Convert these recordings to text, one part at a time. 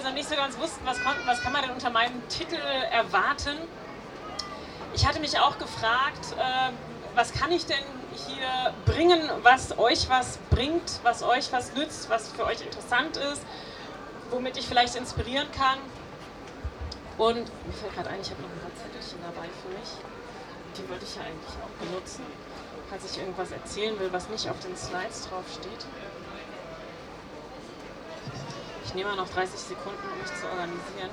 teilweise nicht so ganz wussten, was, konnten, was kann man denn unter meinem Titel erwarten. Ich hatte mich auch gefragt, äh, was kann ich denn hier bringen, was euch was bringt, was euch was nützt, was für euch interessant ist, womit ich vielleicht inspirieren kann. Und mir fällt gerade ein, ich habe noch ein paar Zettelchen dabei für mich. Die wollte ich ja eigentlich auch benutzen, falls ich irgendwas erzählen will, was nicht auf den Slides drauf steht. Ich nehme noch 30 Sekunden, um mich zu organisieren.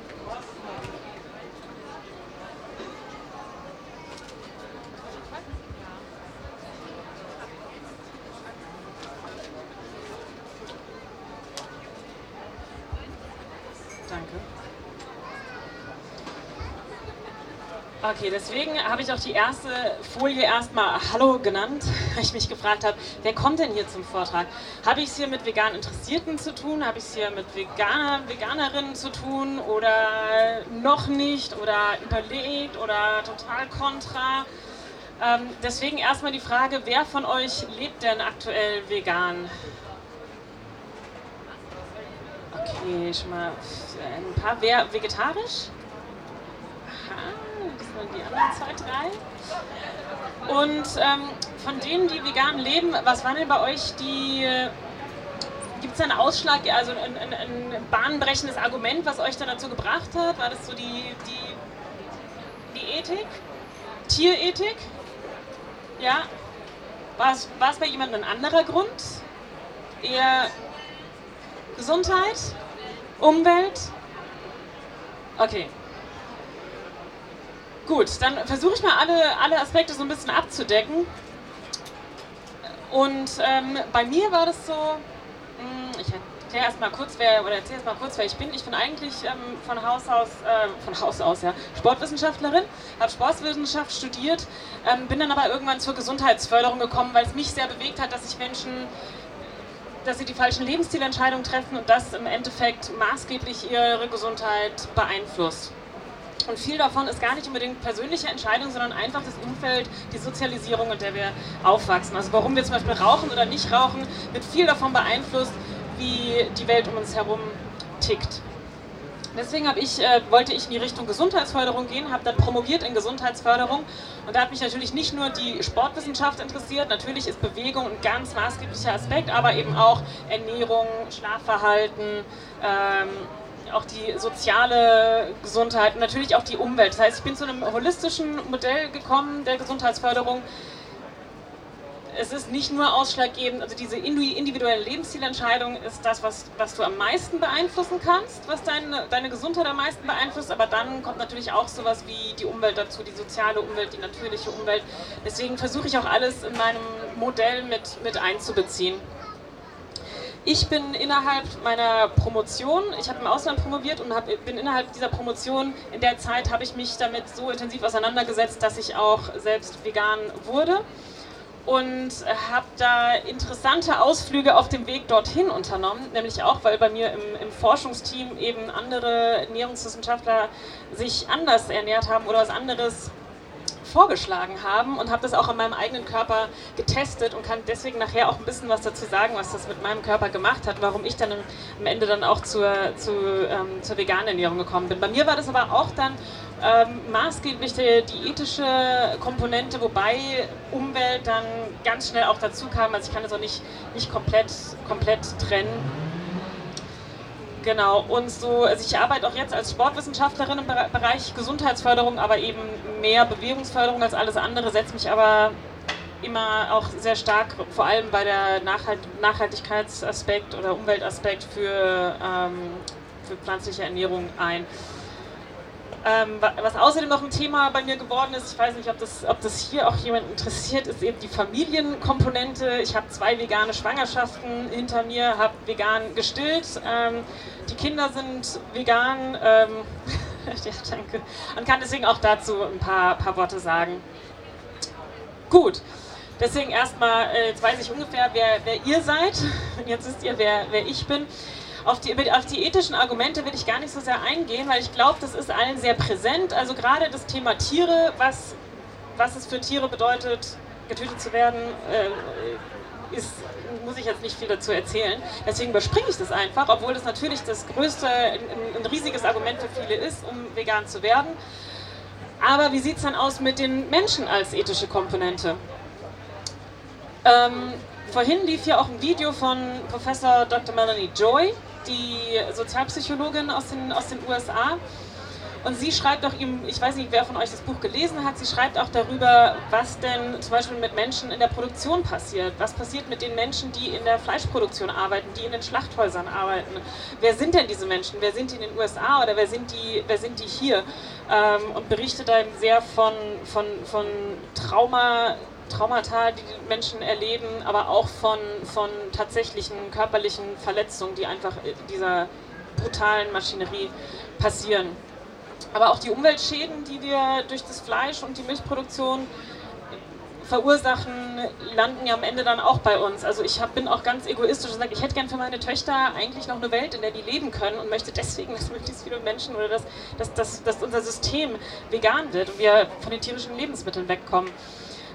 Okay, deswegen habe ich auch die erste Folie erstmal Hallo genannt, weil ich mich gefragt habe, wer kommt denn hier zum Vortrag? Habe ich es hier mit vegan Interessierten zu tun? Habe ich es hier mit Veganer, Veganerinnen zu tun? Oder noch nicht? Oder überlegt? Oder total kontra? Ähm, deswegen erstmal die Frage, wer von euch lebt denn aktuell vegan? Okay, schon mal ein paar. Wer vegetarisch? Und die anderen zwei, drei. Und ähm, von denen, die vegan leben, was waren denn bei euch die. Äh, Gibt es einen Ausschlag, also ein, ein, ein, bahnbrechendes Argument, was euch dann dazu gebracht hat? War das so die, die, die Ethik? Tierethik? Ja? War es bei jemandem ein anderer Grund? Eher Gesundheit? Umwelt? Okay. Gut, dann versuche ich mal alle, alle Aspekte so ein bisschen abzudecken. Und ähm, bei mir war das so, mh, hm, ich erkläre erstmal kurz, wer, oder erzähle erstmal kurz, wer ich bin. Ich bin eigentlich ähm, von Haus aus, äh, von Haus aus, ja, Sportwissenschaftlerin, habe Sportwissenschaft studiert, ähm, bin dann aber irgendwann zur Gesundheitsförderung gekommen, weil es mich sehr bewegt hat, dass sich Menschen dass sie die falschen Lebensstilentscheidungen treffen und das im Endeffekt maßgeblich ihre Gesundheit beeinflusst. Und viel davon ist gar nicht unbedingt persönliche Entscheidung, sondern einfach das Umfeld, die Sozialisierung, in der wir aufwachsen. Also warum wir zum Beispiel rauchen oder nicht rauchen, wird viel davon beeinflusst, wie die Welt um uns herum tickt. Deswegen ich, äh, wollte ich in die Richtung Gesundheitsförderung gehen, habe dann promoviert in Gesundheitsförderung und da hat mich natürlich nicht nur die Sportwissenschaft interessiert, natürlich ist Bewegung ein ganz maßgeblicher Aspekt, aber eben auch Ernährung, Schlafverhalten, ähm, auch die soziale Gesundheit und natürlich auch die Umwelt. Das heißt, ich bin zu einem holistischen Modell gekommen der Gesundheitsförderung. Es ist nicht nur ausschlaggebend, also diese individuelle Lebenszielentscheidung ist das, was, was du am meisten beeinflussen kannst, was deine, deine Gesundheit am meisten beeinflusst, aber dann kommt natürlich auch sowas wie die Umwelt dazu, die soziale Umwelt, die natürliche Umwelt. Deswegen versuche ich auch alles in meinem Modell mit, mit einzubeziehen. Ich bin innerhalb meiner Promotion, ich habe im Ausland promoviert und hab, bin innerhalb dieser Promotion, in der Zeit habe ich mich damit so intensiv auseinandergesetzt, dass ich auch selbst vegan wurde und habe da interessante Ausflüge auf dem Weg dorthin unternommen, nämlich auch, weil bei mir im, im, Forschungsteam eben andere Ernährungswissenschaftler sich anders ernährt haben oder was anderes vorgeschlagen haben und habe das auch an meinem eigenen Körper getestet und kann deswegen nachher auch ein bisschen was dazu sagen, was das mit meinem Körper gemacht hat, warum ich dann am Ende dann auch zur, zu, ähm, zur veganen Ernährung gekommen bin. Bei mir war das aber auch dann ähm, maßgeblich die, die, ethische Komponente, wobei Umwelt dann ganz schnell auch dazu kam. Also ich kann das auch nicht, nicht komplett, komplett trennen. Genau, und so, also ich arbeite auch jetzt als Sportwissenschaftlerin im Bereich Gesundheitsförderung, aber eben mehr Bewegungsförderung als alles andere, setze mich aber immer auch sehr stark, vor allem bei der Nachhalt Nachhaltigkeitsaspekt oder Umweltaspekt für, ähm, für pflanzliche Ernährung ein. Ähm, was außerdem noch ein Thema bei mir geworden ist, ich weiß nicht, ob das, ob das hier auch jemand interessiert, ist eben die Familienkomponente. Ich habe zwei vegane Schwangerschaften hinter mir, habe vegan gestillt. Ähm, die Kinder sind vegan. Ähm, ja, danke. Und kann deswegen auch dazu ein paar, paar Worte sagen. Gut. Deswegen erstmal, äh, jetzt weiß ich ungefähr, wer, wer ihr seid. Jetzt wisst ihr, wer, wer ich bin. Auf die, auf die ethischen Argumente will ich gar nicht so sehr eingehen, weil ich glaube, das ist allen sehr präsent. Also gerade das Thema Tiere, was, was es für Tiere bedeutet, getötet zu werden, äh, ist, muss ich jetzt nicht viel dazu erzählen. Deswegen überspringe ich das einfach, obwohl das natürlich das größte, ein, ein riesiges Argument für viele ist, um vegan zu werden. Aber wie sieht es dann aus mit den Menschen als ethische Komponente? Ähm, vorhin lief hier auch ein Video von Professor Dr. Melanie Joy, die Sozialpsychologin aus den, aus den USA. Und sie schreibt auch ihm, ich weiß nicht, wer von euch das Buch gelesen hat, sie schreibt auch darüber, was denn zum Beispiel mit Menschen in der Produktion passiert. Was passiert mit den Menschen, die in der Fleischproduktion arbeiten, die in den Schlachthäusern arbeiten. Wer sind denn diese Menschen? Wer sind die in den USA oder wer sind die, wer sind die hier? Ähm, und berichtet da eben sehr von, von, von Trauma, Traumata, die die Menschen erleben, aber auch von, von tatsächlichen körperlichen Verletzungen, die einfach dieser brutalen Maschinerie passieren. Aber auch die Umweltschäden, die wir durch das Fleisch und die Milchproduktion verursachen, landen ja am Ende dann auch bei uns. Also ich hab, bin auch ganz egoistisch und sage, ich hätte gern für meine Töchter eigentlich noch eine Welt, in der die leben können und möchte deswegen, dass möglichst viele Menschen oder dass, dass, dass, dass unser System vegan wird und wir von den tierischen Lebensmitteln wegkommen.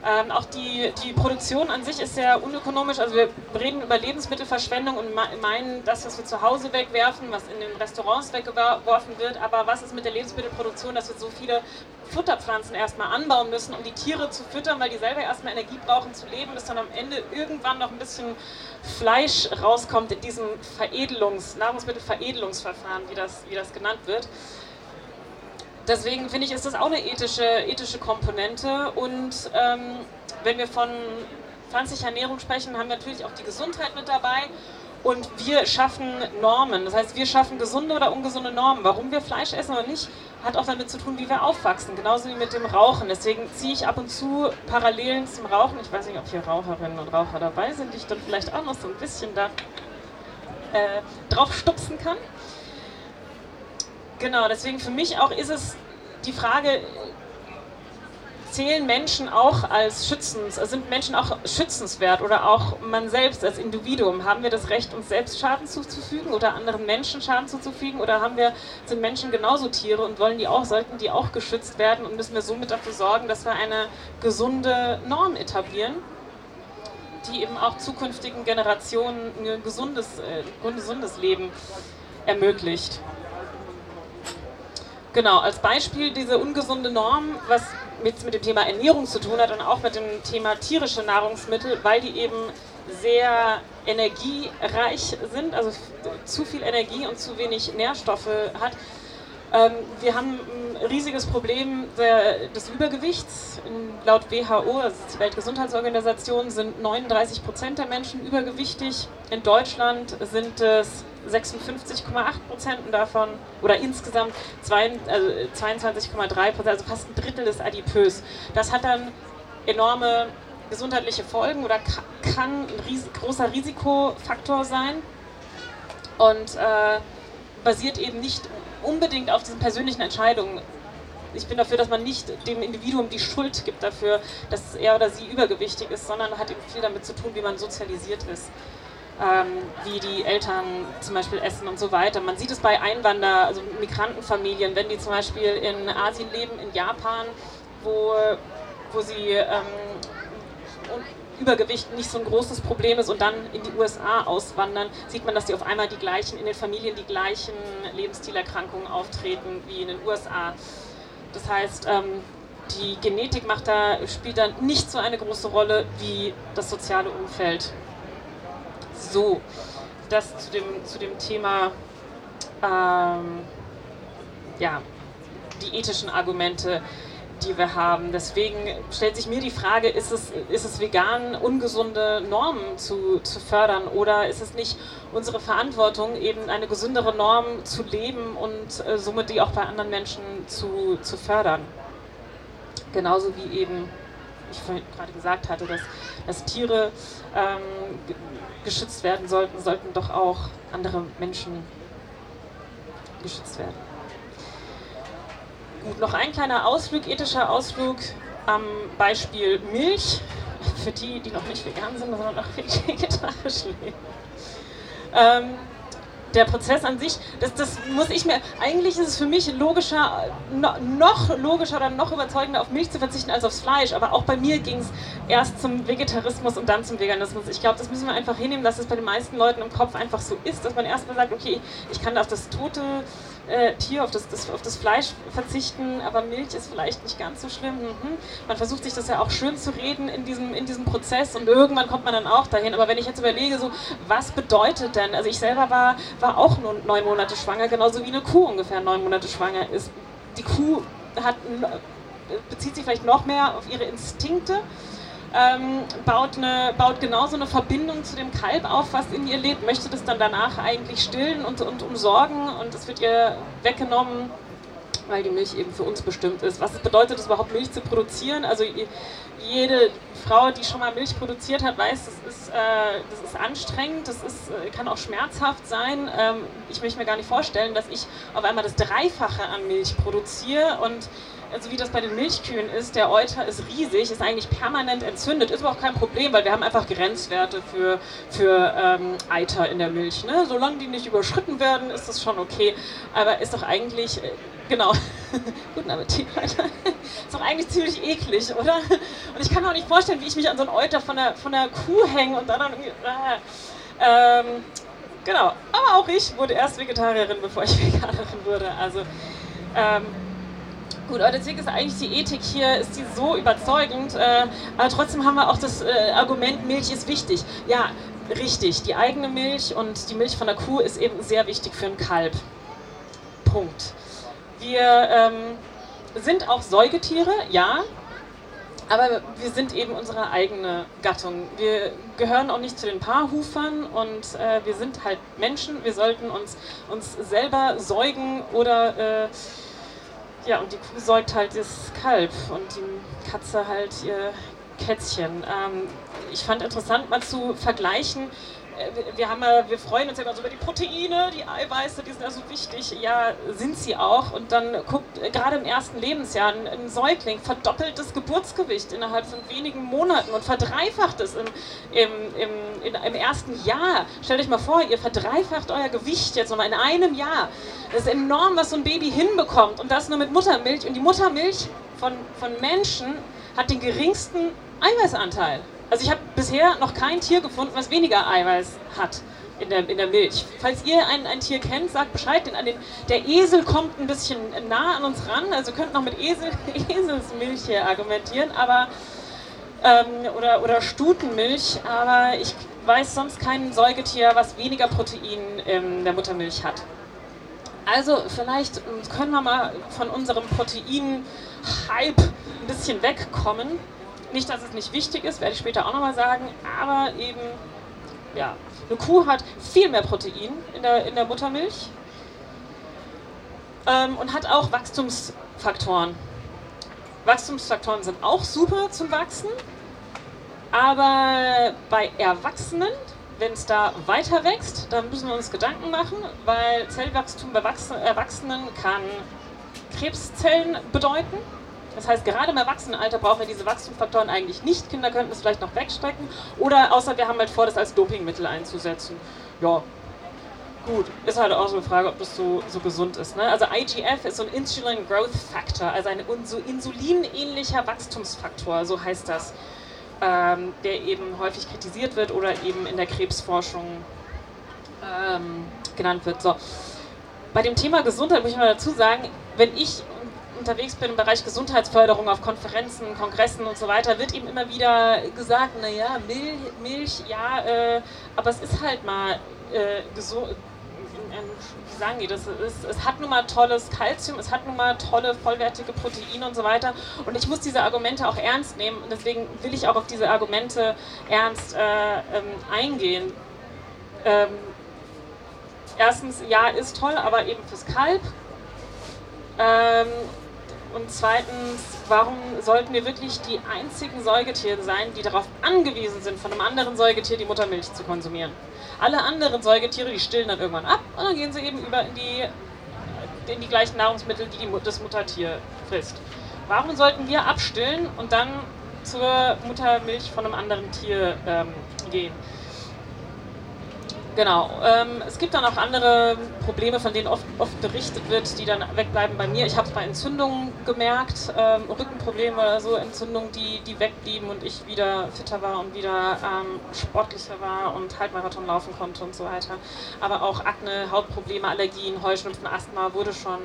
Ähm, auch die, die Produktion an sich ist sehr unökonomisch. Also wir reden über Lebensmittelverschwendung und meinen das, was wir zu Hause wegwerfen, was in den Restaurants weggeworfen wird. Aber was ist mit der Lebensmittelproduktion, dass wir so viele Futterpflanzen erstmal anbauen müssen, um die Tiere zu füttern, weil die selber erstmal Energie brauchen zu leben, bis dann am Ende irgendwann noch ein bisschen Fleisch rauskommt in diesem Veredelungs-, Nahrungsmittelveredelungsverfahren, wie das, wie das genannt wird deswegen finde ich, ist das auch eine ethische, ethische Komponente. Und ähm, wenn wir von pflanzlicher Ernährung sprechen, haben wir natürlich auch die Gesundheit mit dabei. Und wir schaffen Normen. Das heißt, wir schaffen gesunde oder ungesunde Normen. Warum wir Fleisch essen oder nicht, hat auch damit zu tun, wie wir aufwachsen. Genauso wie mit dem Rauchen. Deswegen ziehe ich ab und zu Parallelen zum Rauchen. Ich weiß nicht, ob hier Raucherinnen und Raucher dabei sind, die ich dann vielleicht auch noch so ein bisschen da äh, drauf stupsen kann. Genau, deswegen für mich auch ist es die Frage, zählen Menschen auch als schützens, sind Menschen auch schützenswert oder auch man selbst als Individuum? Haben wir das Recht, uns selbst Schaden zuzufügen oder anderen Menschen Schaden zuzufügen? Oder haben wir, sind Menschen genauso Tiere und wollen die auch, sollten die auch geschützt werden und müssen wir somit dafür sorgen, dass wir eine gesunde Norm etablieren? die eben auch zukünftigen Generationen ein gesundes, äh, ein gesundes Leben ermöglicht. Genau, als Beispiel diese ungesunde Norm, was mit, mit dem Thema Ernährung zu tun hat und auch mit dem Thema tierische Nahrungsmittel, weil die eben sehr energiereich sind, also zu viel Energie und zu wenig Nährstoffe hat. Ähm, wir haben ein riesiges Problem des Übergewichts. Laut WHO, also die Weltgesundheitsorganisation, sind 39 Prozent der Menschen übergewichtig. In Deutschland sind es 56,8 Prozent davon, oder insgesamt also 22,3 Prozent, also fast ein Drittel ist adipös. Das hat dann enorme gesundheitliche Folgen oder kann ein ries großer Risikofaktor sein und äh, basiert eben nicht unbedingt auf diesen persönlichen Entscheidungen. Ich bin dafür, dass man nicht dem Individuum die Schuld gibt dafür, dass er oder sie übergewichtig ist, sondern hat eben viel damit zu tun, wie man sozialisiert ist ähm, wie die Eltern zum Beispiel essen und so weiter. Man sieht es bei Einwander, also Migrantenfamilien, wenn die zum Beispiel in Asien leben, in Japan, wo, wo sie ähm, Übergewicht nicht so ein großes Problem ist und dann in die USA auswandern, sieht man, dass die auf einmal die gleichen, in den Familien die gleichen Lebensstilerkrankungen auftreten wie in den USA. Das heißt, ähm, die Genetik macht da, spielt da nicht so eine große Rolle wie das soziale Umfeld. So, das zu dem, zu dem Thema, ähm, ja, die ethischen Argumente, die wir haben. Deswegen stellt sich mir die Frage, ist es, ist es vegan, ungesunde Normen zu, zu fördern oder ist es nicht unsere Verantwortung, eben eine gesündere Norm zu leben und äh, somit die auch bei anderen Menschen zu, zu fördern? Genauso wie eben ich vorhin gerade gesagt hatte, dass, dass Tiere ähm, geschützt werden sollten, sollten doch auch andere Menschen geschützt werden. Gut, noch ein kleiner Ausflug, ethischer Ausflug am Beispiel Milch, für die, die noch nicht vegan sind, sondern auch vegetarisch leben. Ähm, der Prozess an sich, das, das muss ich mir, eigentlich ist es für mich logischer, no, noch logischer oder noch überzeugender auf Milch zu verzichten als aufs Fleisch. Aber auch bei mir ging es erst zum Vegetarismus und dann zum Veganismus. Ich glaube, das müssen wir einfach hinnehmen, dass es bei den meisten Leuten im Kopf einfach so ist, dass man erstmal sagt, okay, ich kann auf das tote äh, Tier, auf das, das, auf das Fleisch verzichten, aber Milch ist vielleicht nicht ganz so schlimm. Mhm. Man versucht sich das ja auch schön zu reden in diesem, in diesem Prozess und irgendwann kommt man dann auch dahin. Aber wenn ich jetzt überlege, so, was bedeutet denn, also ich selber war, war auch nur neun Monate schwanger, genauso wie eine Kuh ungefähr neun Monate schwanger ist. Die Kuh hat, bezieht sich vielleicht noch mehr auf ihre Instinkte ähm, baut, eine, baut genauso eine Verbindung zu dem Kalb auf, was in ihr lebt, möchte das dann danach eigentlich stillen und, und umsorgen und es wird ihr weggenommen, weil die Milch eben für uns bestimmt ist. Was bedeutet es überhaupt, Milch zu produzieren? Also jede Frau, die schon mal Milch produziert hat, weiß, das ist, äh, das ist anstrengend, das ist, äh, kann auch schmerzhaft sein. Ähm, ich möchte mir gar nicht vorstellen, dass ich auf einmal das Dreifache an Milch produziere und also wie das bei den Milchkühen ist, der Euter ist riesig, ist eigentlich permanent entzündet, ist aber auch kein Problem, weil wir haben einfach Grenzwerte für, für ähm, Eiter in der Milch. Ne? Solange die nicht überschritten werden, ist das schon okay. Aber ist doch eigentlich, äh, genau, guten Appetit, Leute. ist doch eigentlich ziemlich eklig, oder? Und ich kann mir auch nicht vorstellen, wie ich mich an so einen Euter von der, von der Kuh hänge und dann irgendwie... Äh, ähm, Genau, aber auch ich wurde erst Vegetarierin, bevor ich Veganerin wurde. Also ähm, Gut, aber deswegen ist eigentlich die Ethik hier, ist die so überzeugend, äh, aber trotzdem haben wir auch das äh, Argument, Milch ist wichtig. Ja, richtig, die eigene Milch und die Milch von der Kuh ist eben sehr wichtig für ein Kalb. Punkt. Wir ähm, sind auch Säugetiere, ja, aber wir sind eben unsere eigene Gattung. Wir gehören auch nicht zu den Paarhufern und äh, wir sind halt Menschen. Wir sollten uns, uns selber säugen oder äh, ja, und die Kuh säugt halt das Kalb und die Katze halt ihr Kätzchen. Ähm, ich fand interessant mal zu vergleichen, wir, haben, wir freuen uns ja immer so über die Proteine, die Eiweiße, die sind ja so wichtig. Ja, sind sie auch. Und dann guckt, äh, gerade im ersten Lebensjahr, ein, ein Säugling verdoppelt das Geburtsgewicht innerhalb von wenigen Monaten und verdreifacht es im, im, im, in, im ersten Jahr. Stellt euch mal vor, ihr verdreifacht euer Gewicht jetzt nochmal in einem Jahr. Das ist enorm, was so ein Baby hinbekommt. Und das nur mit Muttermilch. Und die Muttermilch von, von Menschen hat den geringsten Eiweißanteil. Also ich habe bisher noch kein Tier gefunden, was weniger Eiweiß hat in der, in der Milch. Falls ihr ein, ein Tier kennt, sagt Bescheid. Denn den, der Esel kommt ein bisschen nah an uns ran. Also könnt noch mit Esel, Eselsmilch hier argumentieren, aber ähm, oder, oder Stutenmilch, aber ich weiß sonst kein Säugetier, was weniger Protein in der Muttermilch hat. Also vielleicht können wir mal von unserem Protein-Hype ein bisschen wegkommen nicht, dass es nicht wichtig ist, werde ich später auch nochmal sagen, aber eben, ja, eine Kuh hat viel mehr Protein in der, in der Muttermilch ähm, und hat auch Wachstumsfaktoren. Wachstumsfaktoren sind auch super zum Wachsen, aber bei Erwachsenen, wenn es da weiter wächst, dann müssen wir uns Gedanken machen, weil Zellwachstum bei Erwachsenen kann Krebszellen bedeuten das heißt, gerade im Erwachsenenalter brauchen wir diese Wachstumsfaktoren eigentlich nicht. Kinder könnten es vielleicht noch wegstrecken. Oder außer wir haben halt vor, das als Dopingmittel einzusetzen. Ja, gut. Ist halt auch so eine Frage, ob das so, so gesund ist. Ne? Also IGF ist so ein Insulin Growth Factor, also ein so insulinähnlicher Wachstumsfaktor, so heißt das. Ähm, der eben häufig kritisiert wird oder eben in der Krebsforschung ähm, genannt wird. So. Bei dem Thema Gesundheit muss ich mal dazu sagen, wenn ich unterwegs bin im Bereich Gesundheitsförderung auf Konferenzen, Kongressen und so weiter, wird eben immer wieder gesagt, naja, Milch, Milch ja, äh, aber es ist halt mal äh, gesund wie sagen die das? Es, es, hat nun mal tolles Kalzium, es hat nun mal tolle, vollwertige Proteine und so weiter. Und ich muss diese Argumente auch ernst nehmen und deswegen will ich auch auf diese Argumente ernst äh, ähm, eingehen. Ähm, erstens, ja, ist toll, aber eben fürs Kalb. Ähm, und zweitens, warum sollten wir wirklich die einzigen Säugetiere sein, die darauf angewiesen sind, von einem anderen Säugetier die Muttermilch zu konsumieren? Alle anderen Säugetiere, die stillen dann irgendwann ab und dann gehen sie eben über in die, in die gleichen Nahrungsmittel, die, die das Muttertier frisst. Warum sollten wir abstillen und dann zur Muttermilch von einem anderen Tier ähm, gehen? Genau. Ähm, es gibt dann auch andere Probleme, von denen oft, oft berichtet wird, die dann wegbleiben bei mir. Ich habe es bei Entzündungen gemerkt, ähm, Rückenprobleme oder so, Entzündungen, die, die wegblieben und ich wieder fitter war und wieder ähm, sportlicher war und Halbmarathon laufen konnte und so weiter. Aber auch Akne, Hautprobleme, Allergien, Heuschnupfen, Asthma wurde schon,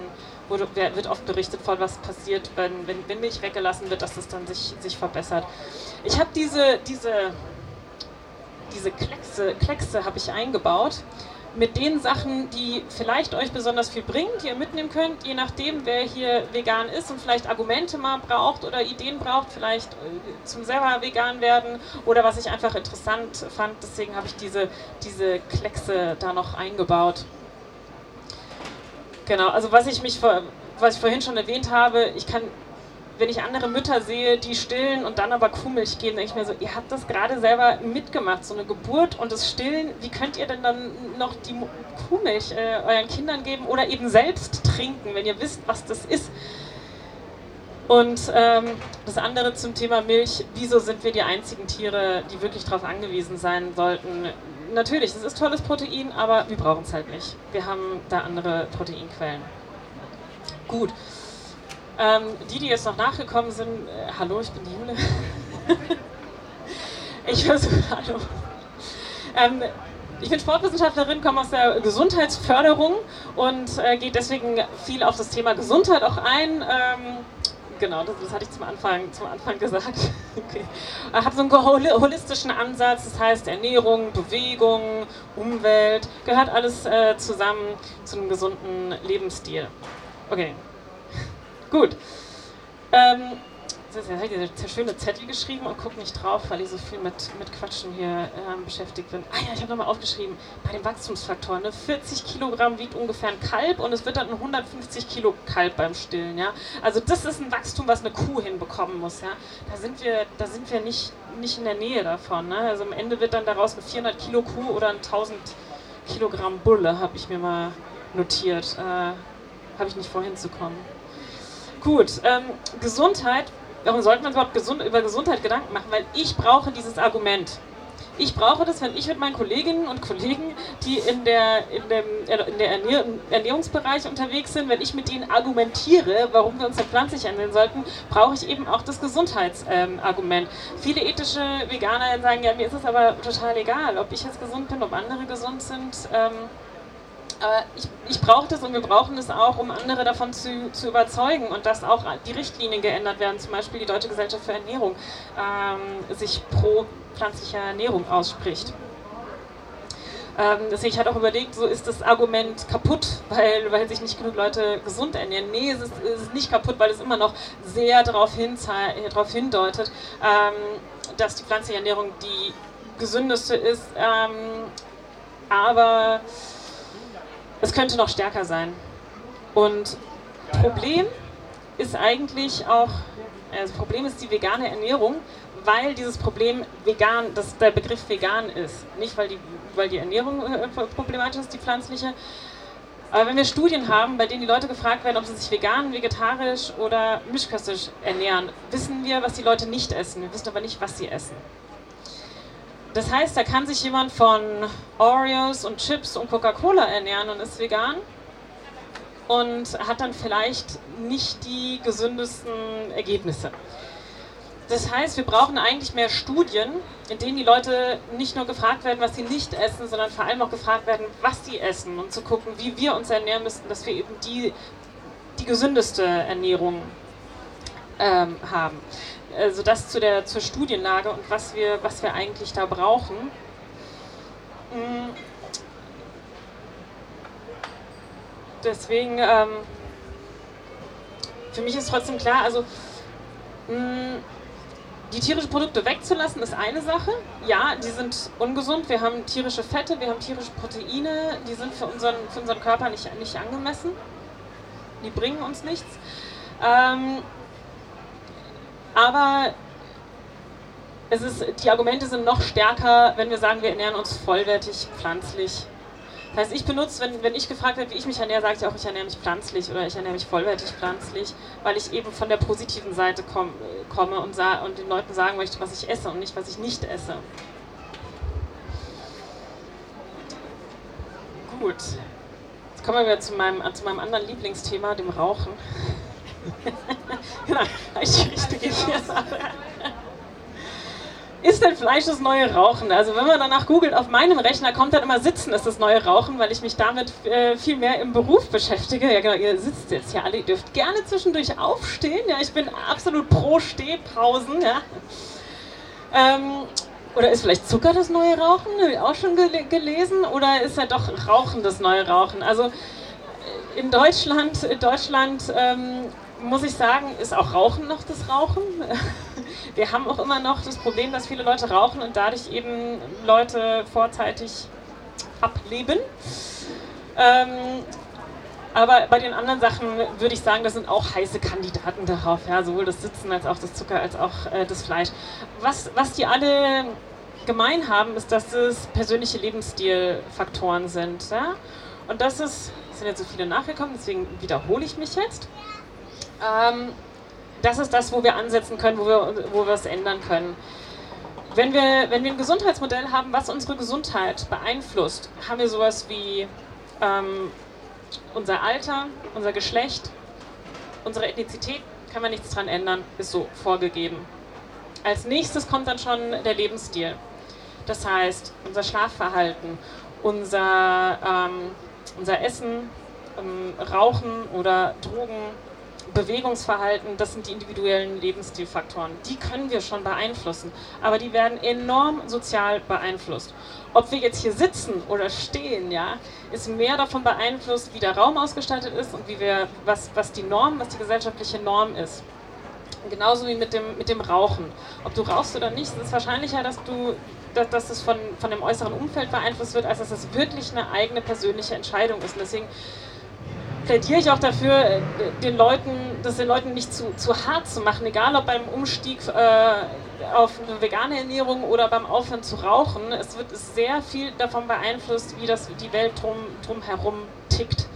wurde, wird oft berichtet von was passiert, wenn, wenn, wenn Milch weggelassen wird, dass es dann sich, sich verbessert. Ich habe diese, diese diese Kleckse, Kleckse habe ich eingebaut mit den Sachen, die vielleicht euch besonders viel bringen, die ihr mitnehmen könnt, je nachdem, wer hier vegan ist und vielleicht Argumente mal braucht oder Ideen braucht, vielleicht äh, zum selber vegan werden oder was ich einfach interessant fand. Deswegen habe ich diese, diese Kleckse da noch eingebaut. Genau, also was ich mich was ich vorhin schon erwähnt habe, ich kann wenn ich andere Mütter sehe, die stillen und dann aber Kuhmilch geben, denke ich mir so, ihr habt das gerade selber mitgemacht, so eine Geburt und das Stillen, wie könnt ihr denn dann noch die Kuhmilch äh, euren Kindern geben oder eben selbst trinken, wenn ihr wisst, was das ist? Und ähm, das andere zum Thema Milch, wieso sind wir die einzigen Tiere, die wirklich darauf angewiesen sein sollten? Natürlich, es ist tolles Protein, aber wir brauchen es halt nicht. Wir haben da andere Proteinquellen. Gut. Ähm, die, die jetzt noch nachgekommen sind, äh, hallo, ich bin die Jule. ich versuche, hallo. Ähm, ich bin Sportwissenschaftlerin, komme aus der Gesundheitsförderung und äh, gehe deswegen viel auf das Thema Gesundheit auch ein. Ähm, genau, das, das, hatte ich zum Anfang, zum Anfang gesagt. okay. Ich habe so einen holistischen Ansatz, das heißt Ernährung, Bewegung, Umwelt, gehört alles äh, zusammen zu einem gesunden Lebensstil. Okay, Gut. Ähm, jetzt habe ich diese schöne Zettel geschrieben und gucke nicht drauf, weil ich so viel mit, mit Quatschen hier ähm, beschäftigt bin. Ah ja, ich habe nochmal aufgeschrieben, bei den Wachstumsfaktoren, ne, 40 Kilogramm wiegt ungefähr ein Kalb und es wird dann ein 150 Kilo Kalb beim Stillen. Ja? Also das ist ein Wachstum, was eine Kuh hinbekommen muss. Ja? Da sind wir, da sind wir nicht, nicht in der Nähe davon. Ne? Also am Ende wird dann daraus eine 400 Kilo Kuh oder ein 1000 Kilogramm Bulle, habe ich mir mal notiert. Äh, habe ich nicht vorhin zu kommen. Gut, ähm, Gesundheit. Warum sollten wir uns überhaupt gesund, über Gesundheit Gedanken machen? Weil ich brauche dieses Argument. Ich brauche das, wenn ich mit meinen Kolleginnen und Kollegen, die in der, in dem, in der Ernähr Ernährungsbereich unterwegs sind, wenn ich mit ihnen argumentiere, warum wir uns denn pflanzlich ernähren sollten, brauche ich eben auch das Gesundheitsargument. Ähm, Viele ethische Veganer sagen, ja, mir ist es aber total egal, ob ich jetzt gesund bin, ob andere gesund sind. Ähm, aber ich, ich brauche das und wir brauchen das auch, um andere davon zu, zu überzeugen und dass auch die Richtlinien geändert werden. Zum Beispiel die Deutsche Gesellschaft für Ernährung ähm, sich pro pflanzlicher Ernährung ausspricht. Ähm, deswegen ich hatte auch überlegt, so ist das Argument kaputt, weil, weil sich nicht genug Leute gesund ernähren. Nee, es ist, es ist nicht kaputt, weil es immer noch sehr darauf, darauf hindeutet, ähm, dass die pflanzliche Ernährung die gesündeste ist. Ähm, aber es könnte noch stärker sein. Und Problem ist eigentlich auch, also Problem ist die vegane Ernährung, weil dieses Problem vegan, dass der Begriff vegan ist. Nicht, weil die, weil die Ernährung äh, problematisch ist, die pflanzliche. Aber wenn wir Studien haben, bei denen die Leute gefragt werden, ob sie sich vegan, vegetarisch oder mischköstlich ernähren, wissen wir, was die Leute nicht essen. Wir wissen aber nicht, was sie essen. Das heißt, da kann sich jemand von Oreos und Chips und Coca-Cola ernähren und ist vegan und hat dann vielleicht nicht die gesündesten Ergebnisse. Das heißt, wir brauchen eigentlich mehr Studien, in denen die Leute nicht nur gefragt werden, was sie nicht essen, sondern vor allem auch gefragt werden, was sie essen und zu gucken, wie wir uns ernähren müssten, dass wir eben die, die gesündeste Ernährung ähm, haben also das zu der, zur Studienlage und was wir, was wir eigentlich da brauchen. Mm. Deswegen, ähm, für mich ist trotzdem klar, also mh, mm, die tierischen Produkte wegzulassen ist eine Sache. Ja, die sind ungesund. Wir haben tierische Fette, wir haben tierische Proteine, die sind für unseren, für unseren Körper nicht, nicht angemessen. Die bringen uns nichts. Ähm, aber es ist, die Argumente sind noch stärker, wenn wir sagen, wir ernähren uns vollwertig pflanzlich. Das heißt, ich benutze, wenn, wenn ich gefragt werde, wie ich mich ernähre, sage ich auch, ich ernähre mich pflanzlich oder ich ernähre mich vollwertig pflanzlich, weil ich eben von der positiven Seite komm, komme und, und den Leuten sagen möchte, was ich esse und nicht, was ich nicht esse. Gut. Jetzt kommen wir wieder zu meinem, zu meinem anderen Lieblingsthema, dem Rauchen. Genau, ich die richtige. Ist denn Fleisch das neue Rauchen? Also wenn man danach googelt, auf meinem Rechner kommt dann immer Sitzen ist das neue Rauchen, weil ich mich damit äh, viel mehr im Beruf beschäftige. Ja genau, ihr sitzt jetzt hier alle, ihr dürft gerne zwischendurch aufstehen. Ja, ich bin absolut pro Stehpausen. Ja. Ähm, oder ist vielleicht Zucker das neue Rauchen? Habe ich auch schon gel gelesen. Oder ist ja doch Rauchen das neue Rauchen? Also äh, in Deutschland, Deutschland ähm, muss ich sagen, ist auch Rauchen noch das Rauchen. Wir haben auch immer noch das Problem, dass viele Leute rauchen und dadurch eben Leute vorzeitig ableben. Ähm, aber bei den anderen Sachen würde ich sagen, das sind auch heiße Kandidaten darauf, ja, sowohl das Sitzen als auch das Zucker als auch äh, das Fleisch. Was, was die alle gemein haben, ist, dass es persönliche Lebensstilfaktoren sind. Ja? Und das ist, es sind jetzt so viele nachgekommen, deswegen wiederhole ich mich jetzt. Ähm, das ist das, wo wir ansetzen können, wo wir, wo es ändern können. Wenn wir, wenn wir ein Gesundheitsmodell haben, was unsere Gesundheit beeinflusst, haben wir sowas wie ähm, unser Alter, unser Geschlecht, unsere Ethnizität, kann man nichts dran ändern, ist so vorgegeben. Als nächstes kommt dann schon der Lebensstil. Das heißt, unser Schlafverhalten, unser, ähm, unser Essen, ähm, Rauchen oder Drogen, Bewegungsverhalten, das sind die individuellen Lebensstilfaktoren. Die können wir schon beeinflussen, aber die werden enorm sozial beeinflusst. Ob wir jetzt hier sitzen oder stehen, ja, ist mehr davon beeinflusst, wie der Raum ausgestattet ist und wie wir, was, was die Norm, was die gesellschaftliche Norm ist. Genauso wie mit dem, mit dem Rauchen. Ob du rauchst oder nicht, ist es wahrscheinlicher, dass du dass es von, von dem äußeren Umfeld beeinflusst wird, als dass es wirklich eine eigene persönliche Entscheidung ist. Und deswegen plädiere ich auch dafür, äh, den Leuten, das den Leuten nicht zu, zu hart zu machen, egal ob beim Umstieg äh, auf eine vegane Ernährung oder beim Aufhören zu rauchen. Es wird sehr viel davon beeinflusst, wie das die Welt drum, drumherum tickt,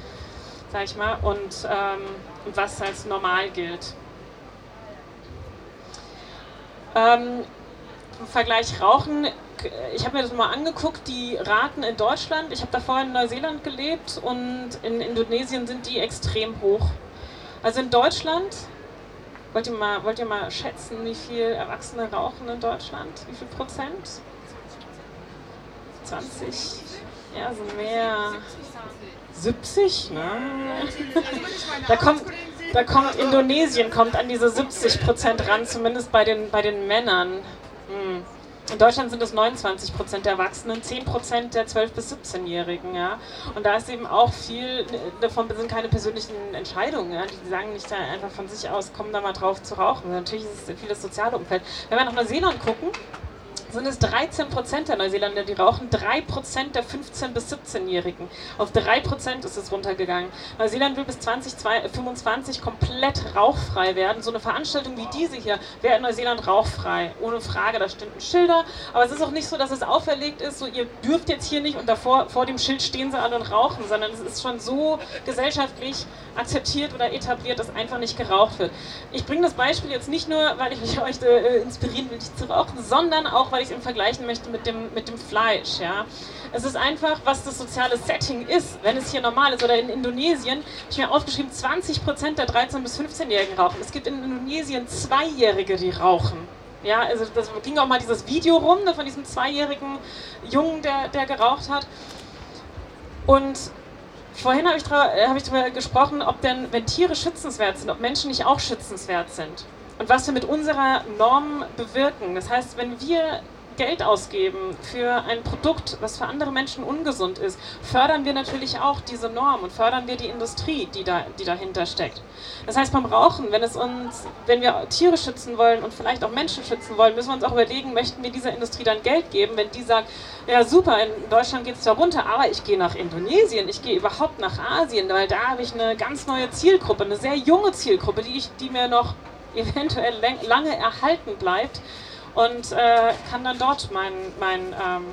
sag ich mal, und ähm, was als normal gilt. Ähm, Im Vergleich Rauchen ich habe mir das mal angeguckt, die Raten in Deutschland. Ich habe da vorhin in Neuseeland gelebt und in Indonesien sind die extrem hoch. Also in Deutschland, wollt ihr mal, wollt ihr mal schätzen, wie viele Erwachsene rauchen in Deutschland? Wie viel Prozent? 20? Ja, so mehr. 70? Ne? Da kommt, da kommt Indonesien kommt an diese 70 Prozent ran, zumindest bei den, bei den Männern. Hm. In Deutschland sind es 29 Prozent der Erwachsenen, 10 Prozent der 12- bis 17-Jährigen. Ja? Und da ist eben auch viel, davon sind keine persönlichen Entscheidungen. Ja? Die sagen nicht einfach von sich aus, kommen da mal drauf zu rauchen. Natürlich ist es viel das soziale Umfeld. Wenn wir nach Neuseeland gucken, sind es 13 Prozent der Neuseeländer, die rauchen, 3 Prozent der 15- bis 17-Jährigen. Auf 3 Prozent ist es runtergegangen. Neuseeland will bis 2025 komplett rauchfrei werden. So eine Veranstaltung wie diese hier wäre in Neuseeland rauchfrei. Ohne Frage, da stehen Schilder. Aber es ist auch nicht so, dass es auferlegt ist, so ihr dürft jetzt hier nicht und davor vor dem Schild stehen sie alle und rauchen, sondern es ist schon so gesellschaftlich akzeptiert oder etabliert, dass einfach nicht geraucht wird. Ich bringe das Beispiel jetzt nicht nur, weil ich euch äh, inspirieren will, nicht zu rauchen, sondern auch, weil ich es eben vergleichen möchte mit dem, mit dem Fleisch. Ja. Es ist einfach, was das soziale Setting ist, wenn es hier normal ist. Oder in Indonesien, habe ich mir aufgeschrieben, 20% der 13- bis 15-Jährigen rauchen. Es gibt in Indonesien Zweijährige, die rauchen. Ja, also das ging auch mal dieses Video rum ne, von diesem zweijährigen Jungen, der, der geraucht hat. Und vorhin habe ich, hab ich darüber gesprochen, ob denn, wenn Tiere schützenswert sind, ob Menschen nicht auch schützenswert sind und was wir mit unserer Norm bewirken. Das heißt, wenn wir Geld ausgeben für ein Produkt, was für andere Menschen ungesund ist, fördern wir natürlich auch diese Norm und fördern wir die Industrie, die, da, die dahinter steckt. Das heißt, beim Rauchen, wenn, es uns, wenn wir Tiere schützen wollen und vielleicht auch Menschen schützen wollen, müssen wir uns auch überlegen, möchten wir dieser Industrie dann Geld geben, wenn die sagt, ja super, in Deutschland geht es da runter, aber ich gehe nach Indonesien, ich gehe überhaupt nach Asien, weil da habe ich eine ganz neue Zielgruppe, eine sehr junge Zielgruppe, die, ich, die mir noch eventuell lange erhalten bleibt und äh, kann dann dort mein, mein, ähm,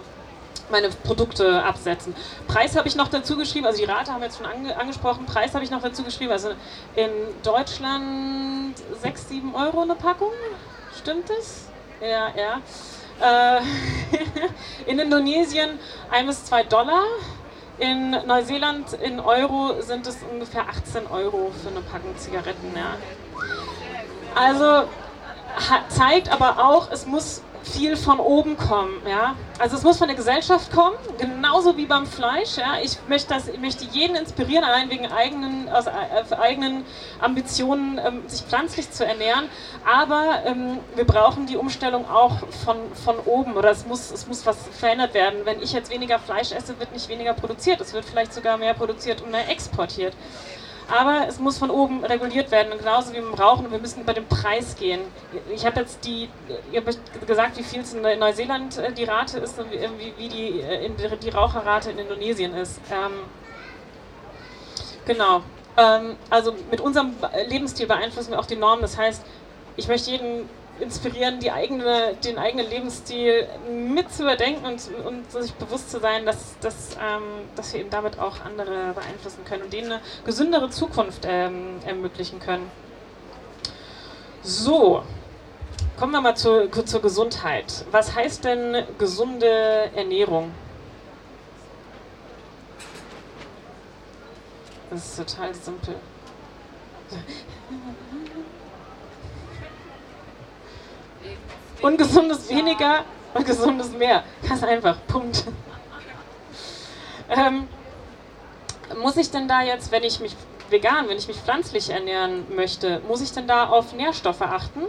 meine Produkte absetzen. Preis habe ich noch dazu geschrieben, also die Rate haben wir jetzt schon ange angesprochen, Preis habe ich noch dazu geschrieben, also in Deutschland 6, 7 Euro eine Packung, stimmt das? Ja, ja. Äh, in Indonesien 1 bis 2 Dollar In Neuseeland in Euro sind es ungefähr 18 Euro für eine Packung Zigaretten. Ja. Also zeigt aber auch, es muss viel von oben kommen. Ja? Also es muss von der Gesellschaft kommen, genauso wie beim Fleisch. Ja? Ich, möchte das, ich möchte jeden inspirieren, allein wegen eigenen, aus, äh, eigenen Ambitionen, ähm, sich pflanzlich zu ernähren. Aber ähm, wir brauchen die Umstellung auch von, von oben oder es muss, es muss was verändert werden. Wenn ich jetzt weniger Fleisch esse, wird nicht weniger produziert. Es wird vielleicht sogar mehr produziert und mehr exportiert aber es muss von oben reguliert werden. Und genauso wie beim Rauchen, wir müssen bei dem Preis gehen. Ich habe jetzt die, ihr habt gesagt, wie viel es in Neuseeland äh, die Rate ist und wie, wie die, äh, die Raucherrate in Indonesien ist. Ähm, genau. Ähm, also mit unserem Lebensstil beeinflussen wir auch die Normen. Das heißt, ich möchte jeden inspirieren, die eigene, den eigenen Lebensstil mit zu überdenken und, und sich bewusst zu sein, dass, dass, ähm, dass wir eben damit auch andere beeinflussen können und denen eine gesündere Zukunft ähm, ermöglichen können. So, kommen wir mal zur, zur Gesundheit. Was heißt denn gesunde Ernährung? Das ist total simpel. Ungesundes weniger und gesundes mehr. Ganz einfach. Punkt. Ähm, muss ich denn da jetzt, wenn ich mich vegan, wenn ich mich pflanzlich ernähren möchte, muss ich denn da auf Nährstoffe achten?